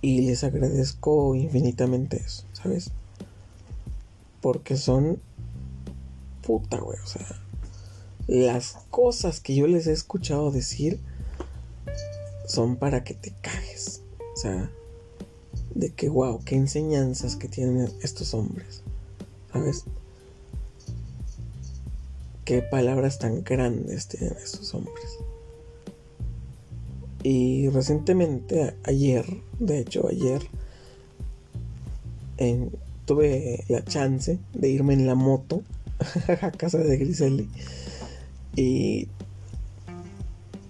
Y les agradezco infinitamente eso, ¿sabes? Porque son puta, güey, o sea, las cosas que yo les he escuchado decir son para que te cajes. O sea, de que, wow, qué enseñanzas que tienen estos hombres, ¿sabes? qué palabras tan grandes tienen estos hombres. Y recientemente, ayer, de hecho ayer, tuve la chance de irme en la moto [LAUGHS] a casa de Griseli y,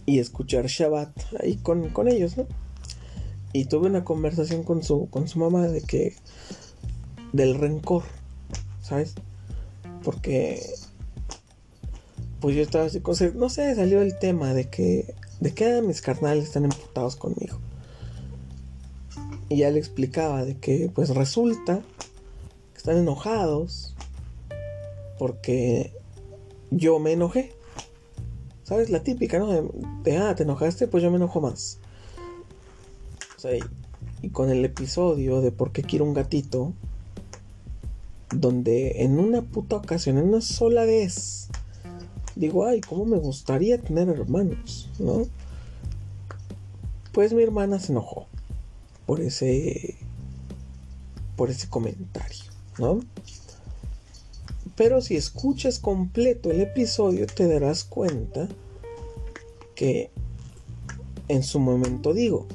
y escuchar Shabbat ahí con, con ellos, ¿no? Y tuve una conversación con su, con su mamá de que del rencor, ¿sabes? Porque pues yo estaba así, no sé, salió el tema de que, de que mis carnales están emputados conmigo. Y ya le explicaba de que, pues resulta que están enojados porque yo me enojé. ¿Sabes? La típica, ¿no? De, ah, te enojaste, pues yo me enojo más. O sea, y con el episodio de por qué quiero un gatito, donde en una puta ocasión, en una sola vez, digo, ay, cómo me gustaría tener hermanos, ¿no? pues mi hermana se enojó por ese por ese comentario, ¿no? Pero si escuchas completo el episodio te darás cuenta que en su momento digo,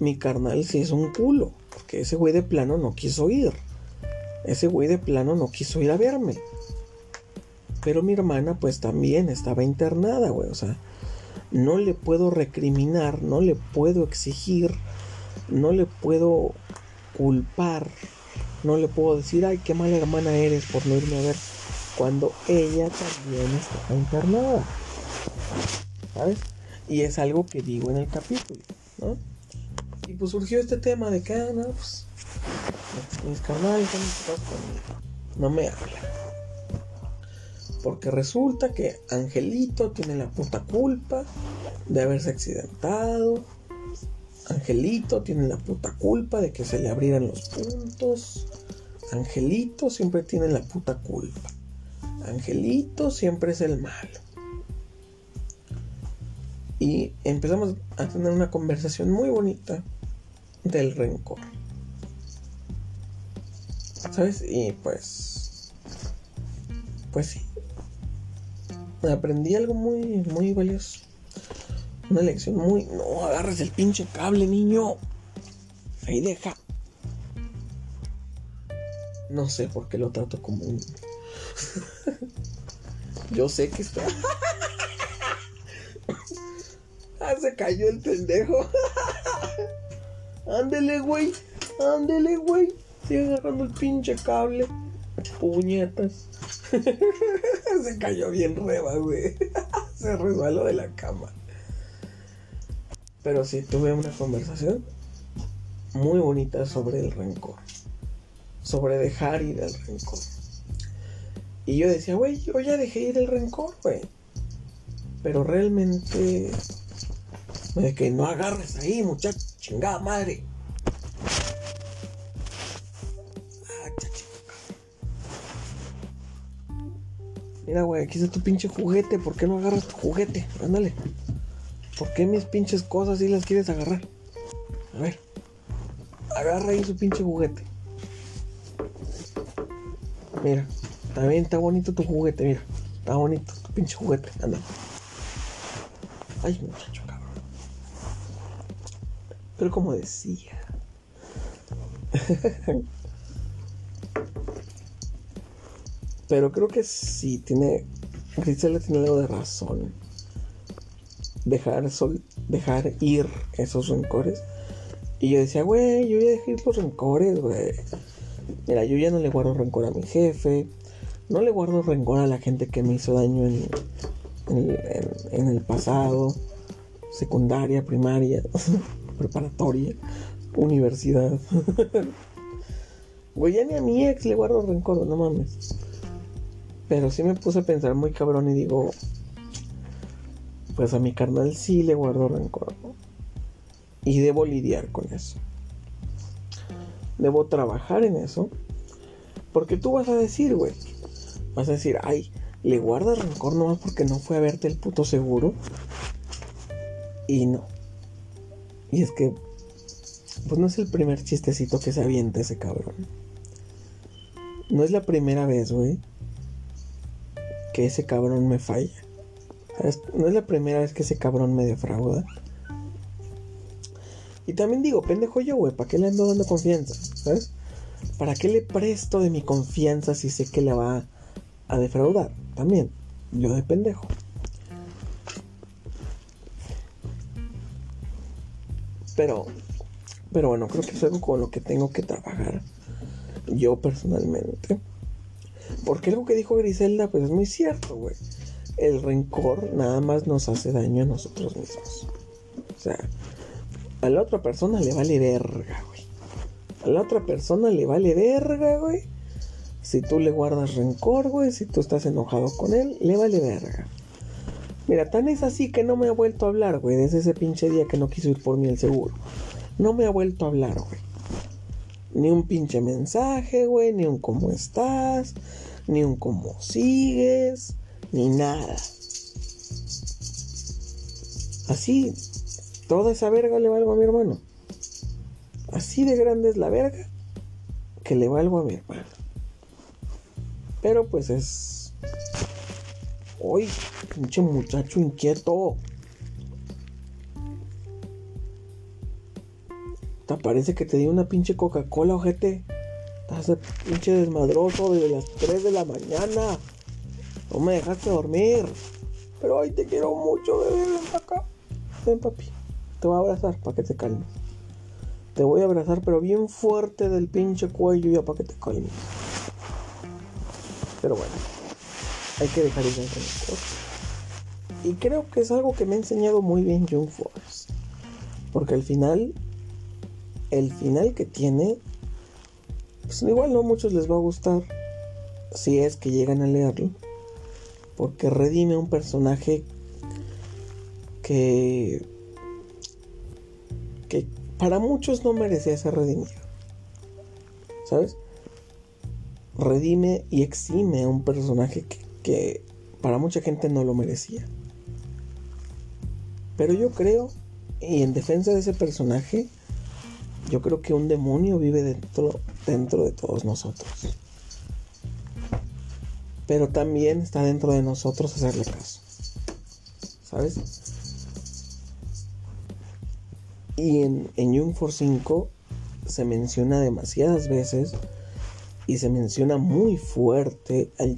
mi carnal sí es un culo, porque ese güey de plano no quiso ir. Ese güey de plano no quiso ir a verme. Pero mi hermana pues también estaba internada, güey. O sea, no le puedo recriminar, no le puedo exigir, no le puedo culpar, no le puedo decir, ay, qué mala hermana eres por no irme a ver, cuando ella también estaba internada. ¿Sabes? Y es algo que digo en el capítulo, ¿no? Y pues surgió este tema de que, ah, no, pues, mis canales no me hablan. Porque resulta que Angelito tiene la puta culpa de haberse accidentado. Angelito tiene la puta culpa de que se le abrieran los puntos. Angelito siempre tiene la puta culpa. Angelito siempre es el malo. Y empezamos a tener una conversación muy bonita del rencor. ¿Sabes? Y pues. Pues sí. Aprendí algo muy, muy valioso. Una lección muy. No agarres el pinche cable, niño. Ahí deja. No sé por qué lo trato como un. [LAUGHS] Yo sé que está. [LAUGHS] ah, se cayó el pendejo. [LAUGHS] Ándele, güey. Ándele, güey. Sigue agarrando el pinche cable. Puñetas. Se cayó bien reba, güey. Se resbaló de la cama. Pero sí, tuve una conversación muy bonita sobre el rencor. Sobre dejar ir el rencor. Y yo decía, güey, yo ya dejé ir el rencor, güey. Pero realmente... De que no agarres ahí, muchacho, chingada madre. Mira, güey, aquí está tu pinche juguete. ¿Por qué no agarras tu juguete? Ándale. ¿Por qué mis pinches cosas sí las quieres agarrar? A ver. Agarra ahí su pinche juguete. Mira. También está bonito tu juguete, mira. Está bonito tu pinche juguete. Ándale. Ay, muchacho, cabrón. Pero como decía. [LAUGHS] Pero creo que sí, tiene. Grisela tiene algo de razón. Dejar, sol, dejar ir esos rencores. Y yo decía, güey, yo ya dejé ir los rencores, güey. Mira, yo ya no le guardo rencor a mi jefe. No le guardo rencor a la gente que me hizo daño en, en el pasado. Secundaria, primaria, [LAUGHS] preparatoria, universidad. [LAUGHS] Güey, ya ni a mi ex le guardo rencor, no mames. Pero sí me puse a pensar muy cabrón y digo, pues a mi carnal sí le guardo rencor. Y debo lidiar con eso. Debo trabajar en eso. Porque tú vas a decir, güey. Vas a decir, ay, le guarda rencor nomás porque no fue a verte el puto seguro. Y no. Y es que, pues no es el primer chistecito que se avienta ese cabrón. No es la primera vez, güey que ese cabrón me falla. No es la primera vez que ese cabrón me defrauda. Y también digo, pendejo yo, güey, ¿para qué le ando dando confianza? ¿Sabes? ¿Para qué le presto de mi confianza si sé que le va a defraudar? También, yo de pendejo. Pero, pero bueno, creo que es algo con lo que tengo que trabajar yo personalmente. Porque algo que dijo Griselda, pues es muy cierto, güey. El rencor nada más nos hace daño a nosotros mismos. O sea, a la otra persona le vale verga, güey. A la otra persona le vale verga, güey. Si tú le guardas rencor, güey, si tú estás enojado con él, le vale verga. Mira, tan es así que no me ha vuelto a hablar, güey, desde ese pinche día que no quiso ir por mí el seguro. No me ha vuelto a hablar, güey. Ni un pinche mensaje, güey, ni un cómo estás, ni un cómo sigues, ni nada. Así, toda esa verga le valgo a mi hermano. Así de grande es la verga que le valgo a mi hermano. Pero pues es. Uy, pinche muchacho inquieto. Te parece que te di una pinche Coca-Cola, ojete. Estás pinche desmadroso desde las 3 de la mañana. No me dejaste dormir. Pero hoy te quiero mucho, bebé. Ven acá. Ven, papi. Te voy a abrazar para que te calmes. Te voy a abrazar, pero bien fuerte del pinche cuello ya para que te calmes. Pero bueno, hay que dejar ir cosas. Y creo que es algo que me ha enseñado muy bien Young Force. Porque al final, el final que tiene, pues igual no a muchos les va a gustar si es que llegan a leerlo. Porque redime un personaje que, que para muchos no merecía ser redimido. ¿Sabes? Redime y exime a un personaje que, para mucha gente no lo merecía. Pero yo creo, y en defensa de ese personaje, yo creo que un demonio vive dentro, dentro de todos nosotros. Pero también está dentro de nosotros hacerle caso. ¿Sabes? Y en, en for 5 se menciona demasiadas veces y se menciona muy fuerte al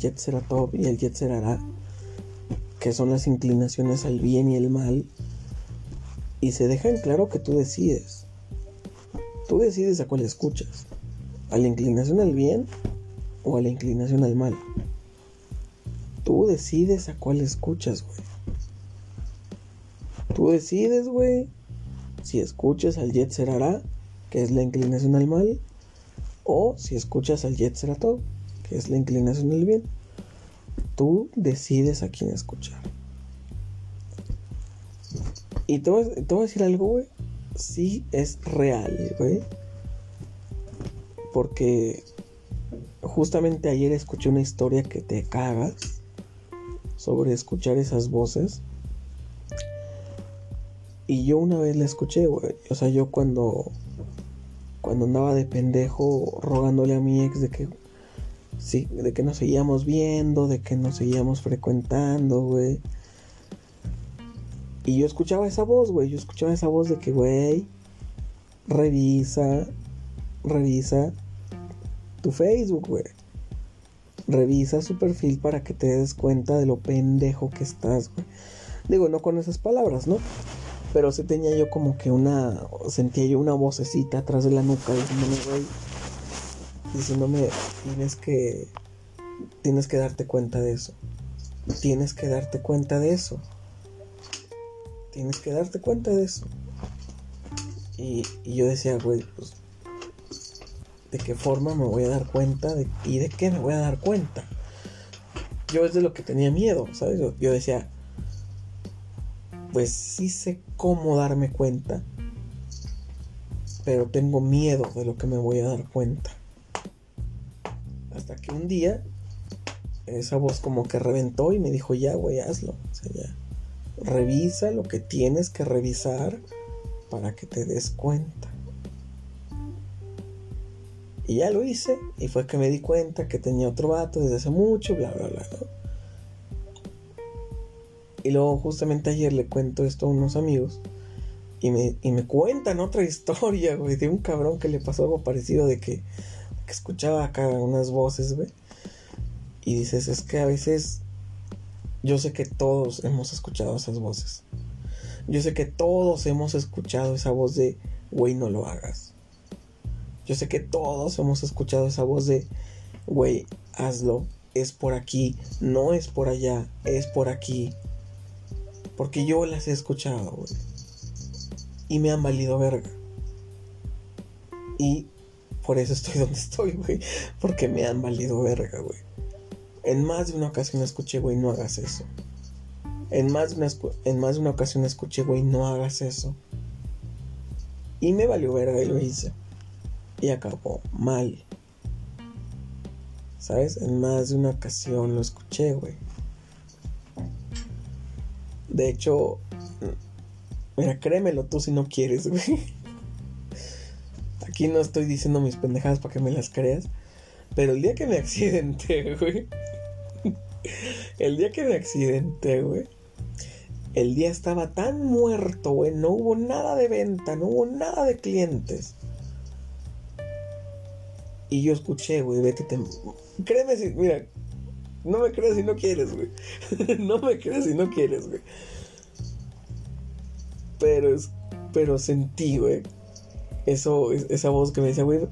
Top y al Jet Serara, que son las inclinaciones al bien y el mal. Y se deja en claro que tú decides. Tú decides a cuál escuchas. ¿A la inclinación al bien o a la inclinación al mal? Tú decides a cuál escuchas, güey. Tú decides, güey, si escuchas al Jet Serara, que es la inclinación al mal, o si escuchas al Jet Serato, que es la inclinación al bien. Tú decides a quién escuchar. Y te voy, a decir algo, güey. Sí es real, güey. Porque justamente ayer escuché una historia que te cagas sobre escuchar esas voces. Y yo una vez la escuché, güey. O sea, yo cuando. Cuando andaba de pendejo rogándole a mi ex de que. Sí, de que nos seguíamos viendo, de que nos seguíamos frecuentando, güey. Y yo escuchaba esa voz, güey. Yo escuchaba esa voz de que, güey, revisa, revisa tu Facebook, güey. Revisa su perfil para que te des cuenta de lo pendejo que estás, güey. Digo, no con esas palabras, ¿no? Pero sí tenía yo como que una. Sentía yo una vocecita atrás de la nuca diciéndome, güey. Diciéndome, tienes que. Tienes que darte cuenta de eso. Tienes que darte cuenta de eso. Tienes que darte cuenta de eso. Y, yo decía, güey, pues. ¿De qué forma me voy a dar cuenta? ¿Y de qué me voy a dar cuenta? Yo es de lo que tenía miedo, ¿sabes? yo decía, pues sí sé cómo darme cuenta, pero tengo miedo de lo que me voy a dar cuenta. Hasta que un día esa voz como que reventó y me dijo, ya, güey, hazlo. O sea, ya. Revisa lo que tienes que revisar para que te des cuenta. Y ya lo hice y fue que me di cuenta que tenía otro vato desde hace mucho, bla, bla, bla. Y luego justamente ayer le cuento esto a unos amigos y me, y me cuentan otra [LAUGHS] historia, güey, de un cabrón que le pasó algo parecido de que, que escuchaba acá unas voces, güey. Y dices, es que a veces yo sé que todos hemos escuchado esas voces. Yo sé que todos hemos escuchado esa voz de, güey, no lo hagas. Yo sé que todos hemos escuchado esa voz de, güey, hazlo. Es por aquí, no es por allá, es por aquí. Porque yo las he escuchado, güey. Y me han valido verga. Y por eso estoy [LAUGHS] donde estoy, güey. Porque me han valido verga, güey. En más de una ocasión escuché, güey, no hagas eso. En más, de una, en más de una ocasión escuché, güey, no hagas eso. Y me valió verga y lo hice. Y acabó mal. ¿Sabes? En más de una ocasión lo escuché, güey. De hecho, Mira, créemelo tú si no quieres, güey. Aquí no estoy diciendo mis pendejadas para que me las creas. Pero el día que me accidenté, güey. El día que me accidenté, güey. El día estaba tan muerto, güey. No hubo nada de venta, no hubo nada de clientes. Y yo escuché, güey, vete tem Créeme si, mira, no me creas si no quieres, güey. [LAUGHS] no me creas si no quieres, güey. Pero pero sentí, güey. Eso, esa voz que me decía, güey,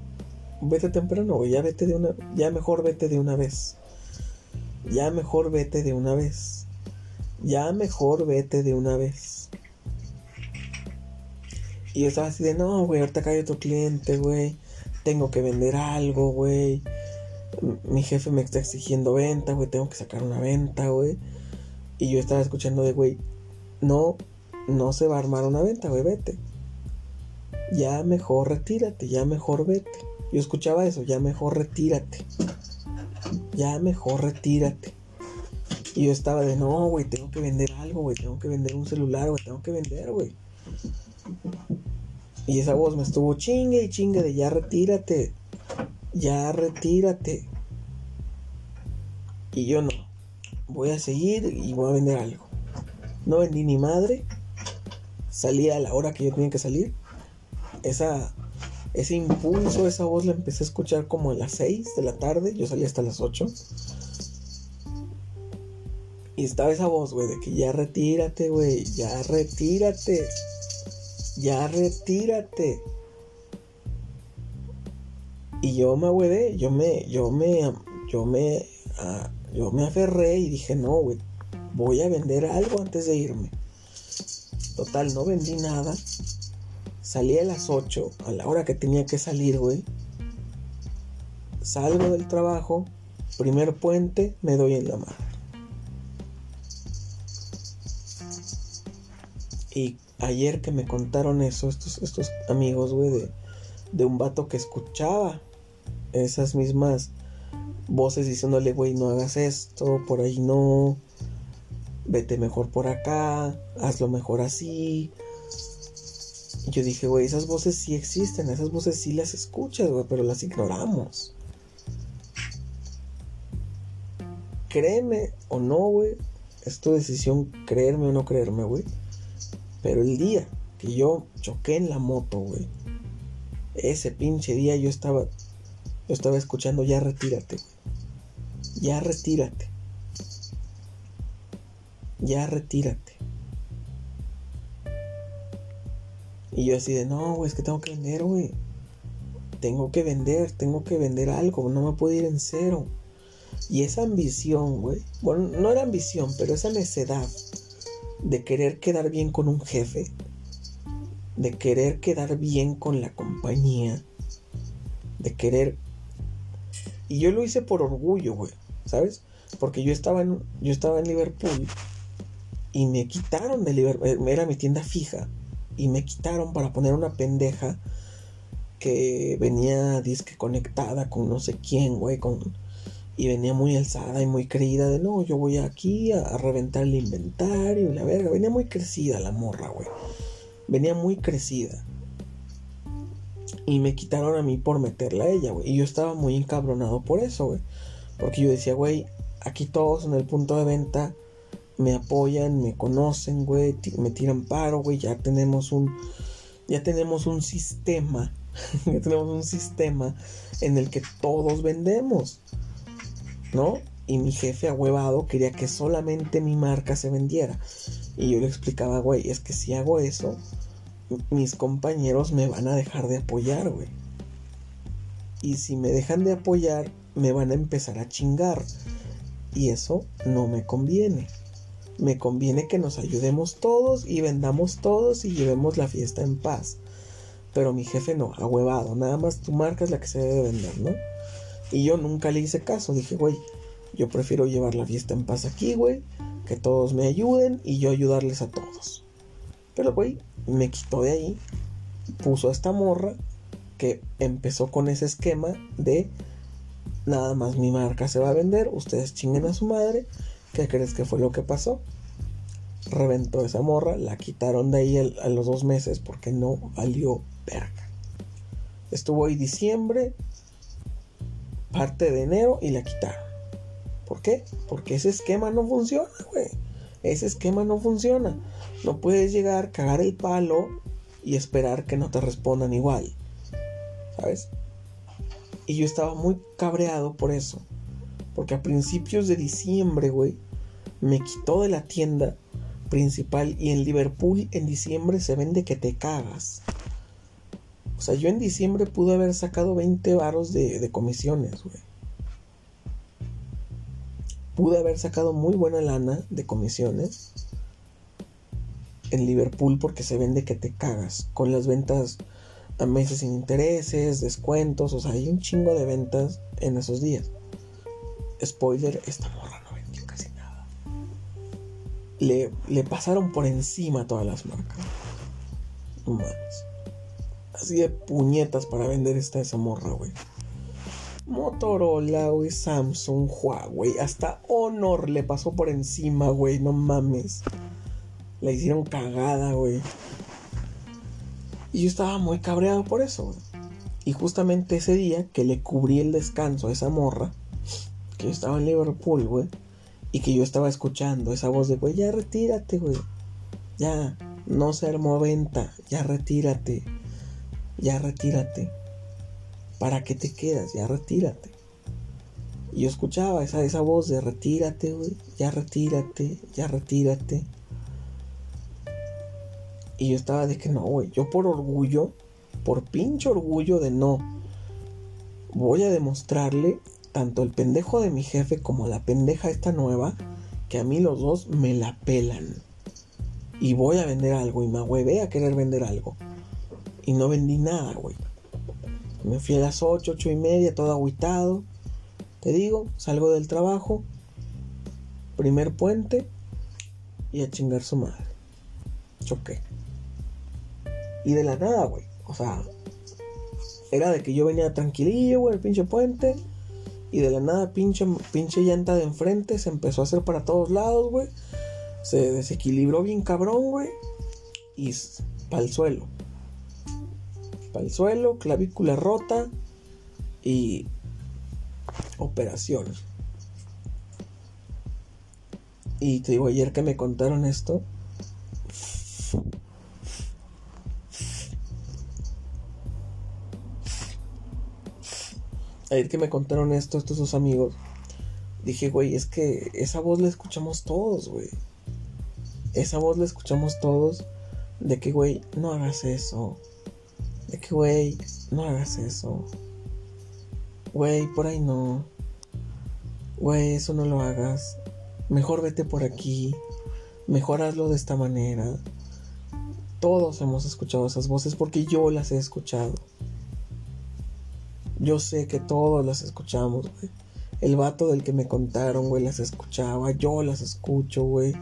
vete temprano, güey, ya vete de una, ya mejor vete de una vez. Ya mejor vete de una vez. Ya mejor vete de una vez. Y yo estaba así de, no, güey, ahorita cae otro cliente, güey. Tengo que vender algo, güey. Mi jefe me está exigiendo venta, güey. Tengo que sacar una venta, güey. Y yo estaba escuchando de, güey, no, no se va a armar una venta, güey, vete. Ya mejor retírate, ya mejor vete. Yo escuchaba eso, ya mejor retírate. Ya mejor retírate. Y yo estaba de, no, güey, tengo que vender algo, güey, tengo que vender un celular, güey, tengo que vender, güey. Y esa voz me estuvo chingue y chingue de ya retírate. Ya retírate. Y yo no. Voy a seguir y voy a vender algo. No vendí ni madre. Salí a la hora que yo tenía que salir. Esa, ese impulso, esa voz la empecé a escuchar como a las 6 de la tarde. Yo salí hasta las 8. Y estaba esa voz, güey, de que ya retírate, güey. Ya retírate. Ya retírate. Y yo me agüedé, yo me, yo me, yo me, ah, yo me aferré y dije, no, güey, voy a vender algo antes de irme. Total, no vendí nada. Salí a las 8, a la hora que tenía que salir, güey. Salgo del trabajo, primer puente, me doy en la mano. Y ayer que me contaron eso, estos, estos amigos, güey, de, de un vato que escuchaba esas mismas voces diciéndole, güey, no hagas esto, por ahí no, vete mejor por acá, hazlo mejor así. Y yo dije, güey, esas voces sí existen, esas voces sí las escuchas, güey, pero las ignoramos. Créeme o no, güey, es tu decisión creerme o no creerme, güey. Pero el día que yo choqué en la moto, güey, ese pinche día yo estaba, yo estaba escuchando ya retírate, Ya retírate. Ya retírate. Y yo así de, no, güey, es que tengo que vender, güey. Tengo que vender, tengo que vender algo, no me puedo ir en cero. Y esa ambición, güey, bueno, no era ambición, pero esa necedad de querer quedar bien con un jefe, de querer quedar bien con la compañía, de querer... Y yo lo hice por orgullo, güey, ¿sabes? Porque yo estaba en, yo estaba en Liverpool y me quitaron de Liverpool, era mi tienda fija, y me quitaron para poner una pendeja que venía disque conectada con no sé quién, güey, con y venía muy alzada y muy creída de no, yo voy aquí a, reventar el inventario y la verga. Venía muy crecida la morra, güey. Venía muy crecida. Y me quitaron a mí por meterla a ella, güey. Y yo estaba muy encabronado por eso, güey. Porque yo decía, güey, aquí todos en el punto de venta me apoyan, me conocen, güey, me tiran paro, güey. Ya tenemos un. Ya tenemos un sistema. [LAUGHS] ya tenemos un sistema en el que todos vendemos. ¿No? Y mi jefe ahuevado quería que solamente mi marca se vendiera. Y yo le explicaba, güey, es que si hago eso, mis compañeros me van a dejar de apoyar, güey. Y si me dejan de apoyar, me van a empezar a chingar. Y eso no me conviene. Me conviene que nos ayudemos todos y vendamos todos y llevemos la fiesta en paz. Pero mi jefe no, ahuevado. Nada más tu marca es la que se debe vender, ¿no? Y yo nunca le hice caso. Dije, güey, yo prefiero llevar la fiesta en paz aquí, güey. Que todos me ayuden y yo ayudarles a todos. Pero, güey, me quitó de ahí. Puso a esta morra que empezó con ese esquema de nada más mi marca se va a vender. Ustedes chinguen a su madre. ¿Qué crees que fue lo que pasó? reventó esa morra, la quitaron de ahí a los dos meses porque no valió verga. Estuvo ahí diciembre, parte de enero y la quitaron. ¿Por qué? Porque ese esquema no funciona, güey. Ese esquema no funciona. No puedes llegar, cagar el palo y esperar que no te respondan igual. ¿Sabes? Y yo estaba muy cabreado por eso. Porque a principios de diciembre, güey, me quitó de la tienda principal y en Liverpool en diciembre se vende que te cagas. O sea, yo en diciembre pude haber sacado 20 varos de, comisiones, güey. Pude haber sacado muy buena lana de comisiones en Liverpool porque se vende que te cagas. Con las ventas a meses sin intereses, descuentos, o sea, hay un chingo de ventas en esos días. Spoiler, esta morra no vendió casi nada. Le, pasaron por encima todas las marcas. No Así de puñetas para vender esta esa morra, güey. Motorola, güey, Samsung, Huawei, hasta Honor le pasó por encima, güey, no mames. La hicieron cagada, güey. Y yo estaba muy cabreado por eso. Y justamente ese día que le cubrí el descanso a esa morra, que yo estaba en Liverpool, güey, y que yo estaba escuchando esa voz de, güey, ya retírate, güey. Ya, no se armó venta, ya retírate ya retírate. ¿Para qué te quedas? Ya retírate. Y yo escuchaba esa, esa voz de retírate, güey, ya retírate, ya retírate. Y yo estaba de que no, güey, yo por orgullo, por pinche orgullo de no, voy a demostrarle tanto el pendejo de mi jefe como la pendeja esta nueva, que a mí los dos me la pelan. Y voy a vender algo y me hueve a querer vender algo. Y no vendí nada, güey. Me fui a las 8, 8 y media, todo aguitado. Te digo, salgo del trabajo, primer puente y a chingar su madre. Choqué. Y de la nada, güey. O sea, era de que yo venía tranquilillo, güey, el pinche puente. Y de la nada, pinche, pinche llanta de enfrente se empezó a hacer para todos lados, güey. Se desequilibró bien cabrón, güey. Y para el suelo para el suelo, clavícula rota y operación. Y te digo, ayer que me contaron esto, ayer que me contaron esto estos dos amigos, dije, güey, es que esa voz la escuchamos todos, güey. Esa voz la escuchamos todos de que, güey, no hagas eso. Que, güey, no hagas eso. Güey, por ahí no. Güey, eso no lo hagas. Mejor vete por aquí. Mejor hazlo de esta manera. Todos hemos escuchado esas voces porque yo las he escuchado. Yo sé que todos las escuchamos, güey. El vato del que me contaron, güey, las escuchaba. Yo las escucho, güey.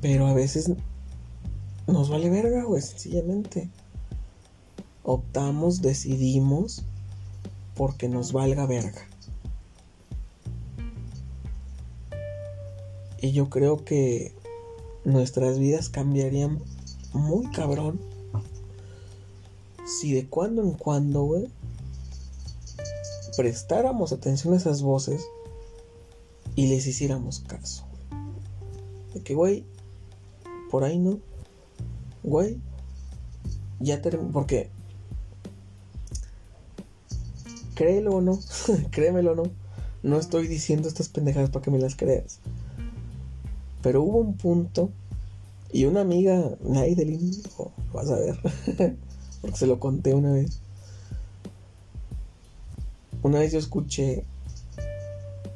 Pero a veces nos vale verga, güey, sencillamente. Optamos, decidimos porque nos valga verga. Y yo creo que nuestras vidas cambiarían muy cabrón si de cuando en cuando, güey, prestáramos atención a esas voces y les hiciéramos caso. De que, güey, por ahí no güey, ya terminó, porque, créelo o no, [LAUGHS] créemelo o no, no estoy diciendo estas pendejadas para que me las creas. Pero hubo un punto y una amiga, Naidelin, oh, vas a ver, [LAUGHS] porque se lo conté una vez. Una vez yo escuché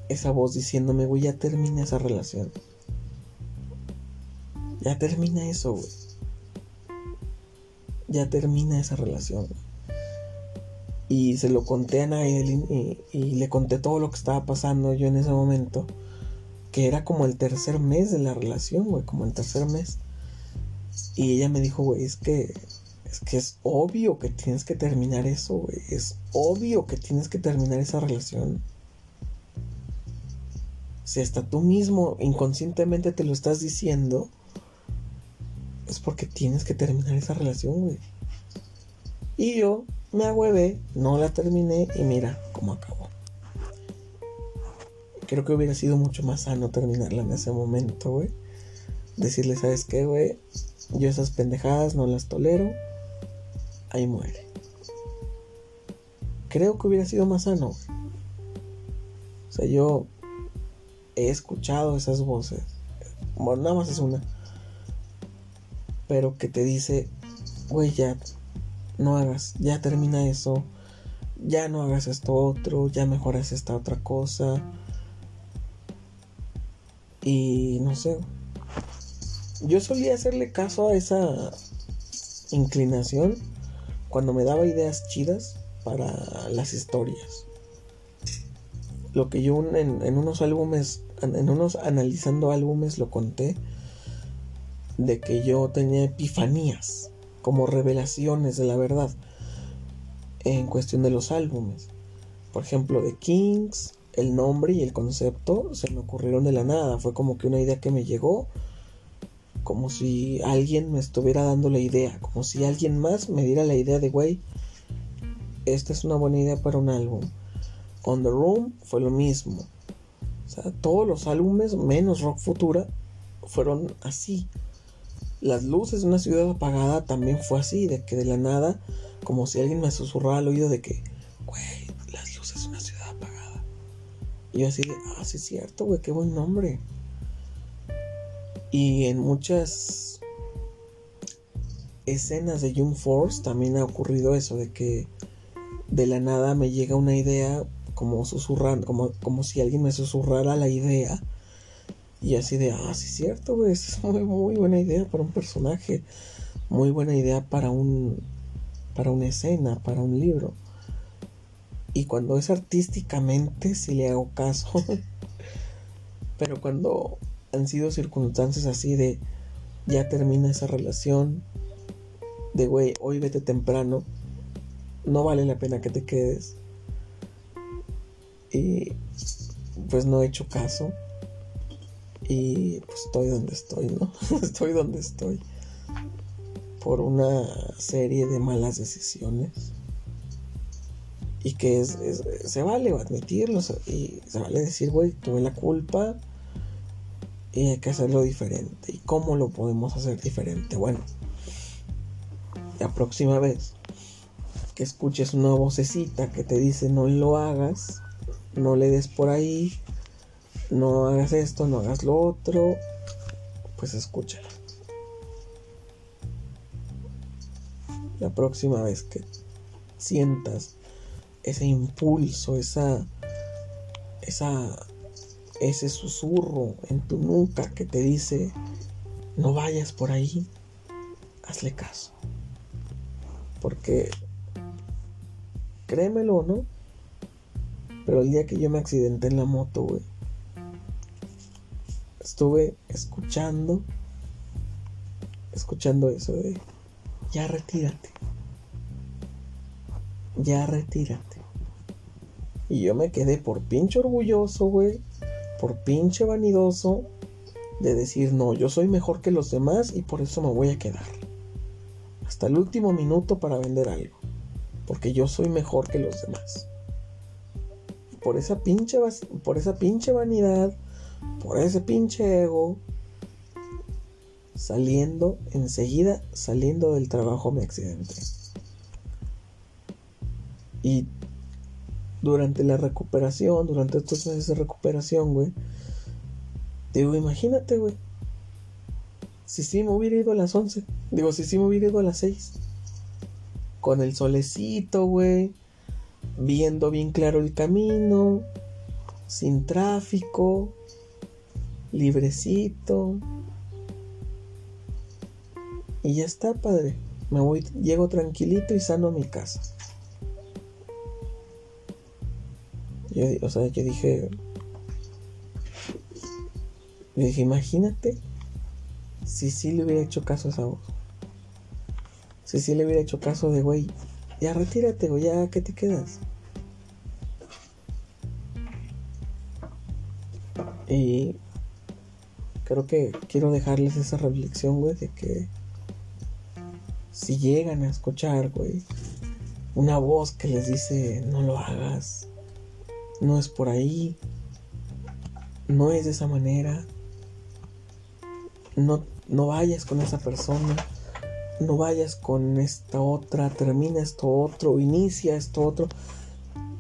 esa voz diciéndome, güey, ya termina esa relación. Ya termina eso, güey ya termina esa relación. Y se lo conté a Naidelin y, y, le conté todo lo que estaba pasando yo en ese momento. Que era como el tercer mes de la relación, güey, como el tercer mes. Y ella me dijo, güey, es que es que es obvio que tienes que terminar eso, güey. Es obvio que tienes que terminar esa relación. si hasta tú mismo inconscientemente te lo estás diciendo, es porque tienes que terminar esa relación, güey. Y yo me agüevé, no la terminé y mira cómo acabó. Creo que hubiera sido mucho más sano terminarla en ese momento, güey. Decirle, ¿sabes qué, güey? Yo esas pendejadas no las tolero. Ahí muere. Creo que hubiera sido más sano. O sea, yo he escuchado esas voces. Bueno, nada más es una. Pero que te dice, güey, ya, no hagas, ya termina eso. Ya no hagas esto otro, ya mejoras esta otra cosa. Y no sé. Yo solía hacerle caso a esa inclinación cuando me daba ideas chidas para las historias. Lo que yo en, en unos álbumes en unos analizando álbumes lo conté de que yo tenía epifanías como revelaciones de la verdad en cuestión de los álbumes. Por ejemplo, de Kings, el nombre y el concepto se me ocurrieron de la nada. Fue como que una idea que me llegó, como si alguien me estuviera dando la idea, como si alguien más me diera la idea de, güey, esta es una buena idea para un álbum. On the Room fue lo mismo todos los álbumes, menos Rock Futura, fueron así. Las luces de una ciudad apagada también fue así, de que de la nada, como si alguien me susurrara al oído de que, güey, las luces de una ciudad apagada. Y yo así de, ah, sí es cierto, güey, qué buen nombre. Y en muchas escenas de Young Force también ha ocurrido eso, de que de la nada me llega una idea como susurrando, como, como si alguien me susurrara la idea. Y así de, ah, sí es cierto, güey, es [LAUGHS] muy, muy buena idea para un personaje, muy buena idea para un, para una escena, para un libro. Y cuando es artísticamente, sí le hago caso. [LAUGHS] Pero cuando han sido circunstancias así de, ya termina esa relación, de, güey, hoy vete temprano, no vale la pena que te quedes y pues no he hecho caso. Y pues estoy donde estoy, ¿no? [LAUGHS] estoy donde estoy. Por una serie de malas decisiones. Y que es, se vale admitirlo. Y se vale decir, güey, tuve la culpa. Y hay que hacerlo diferente. ¿Y cómo lo podemos hacer diferente? Bueno, la próxima vez que escuches una vocecita que te dice no lo hagas, no le des por ahí, no hagas esto, no hagas lo otro, pues escúchala. La próxima vez que sientas ese impulso, esa, esa, ese susurro en tu nuca que te dice, no vayas por ahí, hazle caso. Porque, créemelo, ¿no? Pero el día que yo me accidenté en la moto, güey, estuve escuchando, escuchando eso de, ya retírate, ya retírate. Y yo me quedé por pinche orgulloso, güey, por pinche vanidoso de decir, no, yo soy mejor que los demás y por eso me voy a quedar. Hasta el último minuto para vender algo. Porque yo soy mejor que los demás por esa pinche, por esa pinche vanidad, por ese pinche ego, saliendo, enseguida saliendo del trabajo me accidenté. Y durante la recuperación, durante estos meses de recuperación, güey, digo, imagínate, güey, si sí me hubiera ido a las 11, digo, si sí me hubiera ido a las 6, con el solecito, güey viendo bien claro el camino, sin tráfico, librecito. Y ya está, padre. Me voy, llego tranquilito y sano a mi casa. Yo, o sea, yo dije, yo dije, imagínate si sí le hubiera hecho caso a esa voz. Si sí le hubiera hecho caso de, güey, ya retírate, güey, ya que te quedas. Y creo que quiero dejarles esa reflexión, güey, de que si llegan a escuchar, güey, una voz que les dice, no lo hagas, no es por ahí, no es de esa manera, no, no vayas con esa persona, no vayas con esta otra, termina esto otro, inicia esto otro,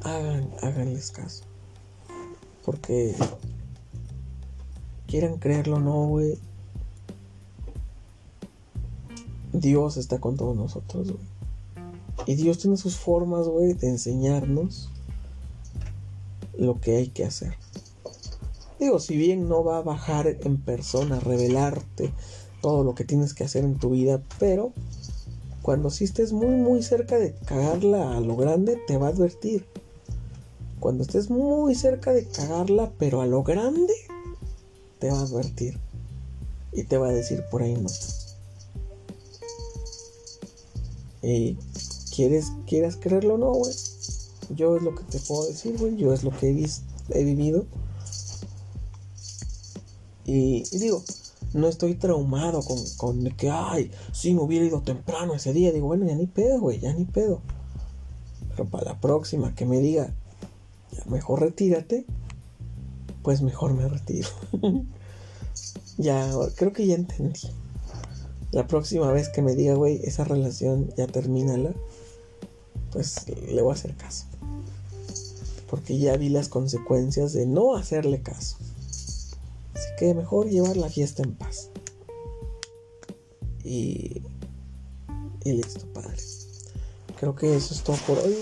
hagan, háganles caso. Porque quieran creerlo o no, güey. Dios está con todos nosotros, güey. Y Dios tiene sus formas, güey, de enseñarnos lo que hay que hacer. Digo, si bien no va a bajar en persona, a revelarte todo lo que tienes que hacer en tu vida, pero cuando sí estés muy, muy cerca de cagarla a lo grande, te va a advertir. Cuando estés muy cerca de cagarla, pero a lo grande, te va a advertir. Y te va a decir por ahí no. Y quieres, quieras creerlo o no, güey. Yo es lo que te puedo decir, güey. Yo es lo que he, he vivido. Y, digo, no estoy traumado con, con que, ay, si me hubiera ido temprano ese día. Digo, bueno, ya ni pedo, güey, ya ni pedo. Pero para la próxima que me diga, mejor retírate, pues mejor me retiro. [LAUGHS] ya, creo que ya entendí. La próxima vez que me diga, güey, esa relación ya termínala, pues le voy a hacer caso. Porque ya vi las consecuencias de no hacerle caso. Así que mejor llevar la fiesta en paz. Y, y listo, padre. Creo que eso es todo por hoy,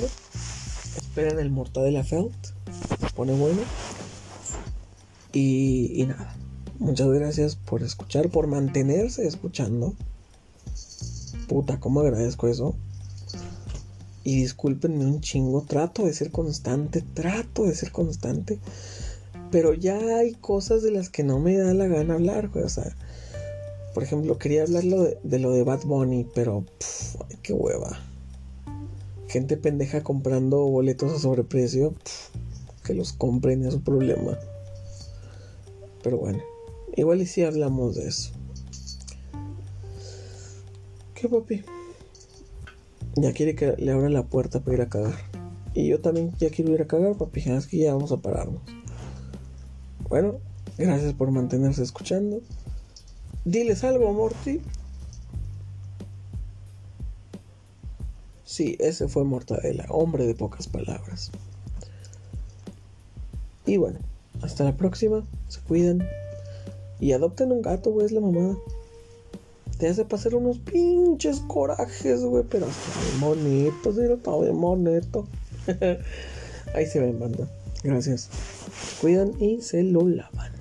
Esperen el Mortadela Felt. Se pone bueno. Y, nada. Muchas gracias por escuchar, por mantenerse escuchando. Puta, cómo agradezco eso. Y discúlpenme un chingo. Trato de ser constante. Trato de ser constante. Pero ya hay cosas de las que no me da la gana hablar, O sea, por ejemplo, quería hablar de, lo de Bad Bunny, pero qué hueva gente pendeja comprando boletos a sobreprecio, que los compren, es su problema. Pero bueno, igual y si hablamos de eso. ¿Qué papi? Ya quiere que le abra la puerta para ir a cagar. Y yo también ya quiero ir a cagar, papi. Es que ya vamos a pararnos. Bueno, gracias por mantenerse escuchando. Diles algo, Morty. Sí, ese fue Mortadela, hombre de pocas palabras. Y bueno, hasta la próxima, se cuidan. Y adopten un gato, güey, es la mamada. Te hace pasar unos pinches corajes, güey, pero está bien bonito, sí, está bien bonito. [LAUGHS] Ahí se ven, banda. Gracias. cuidan y se lo lavan.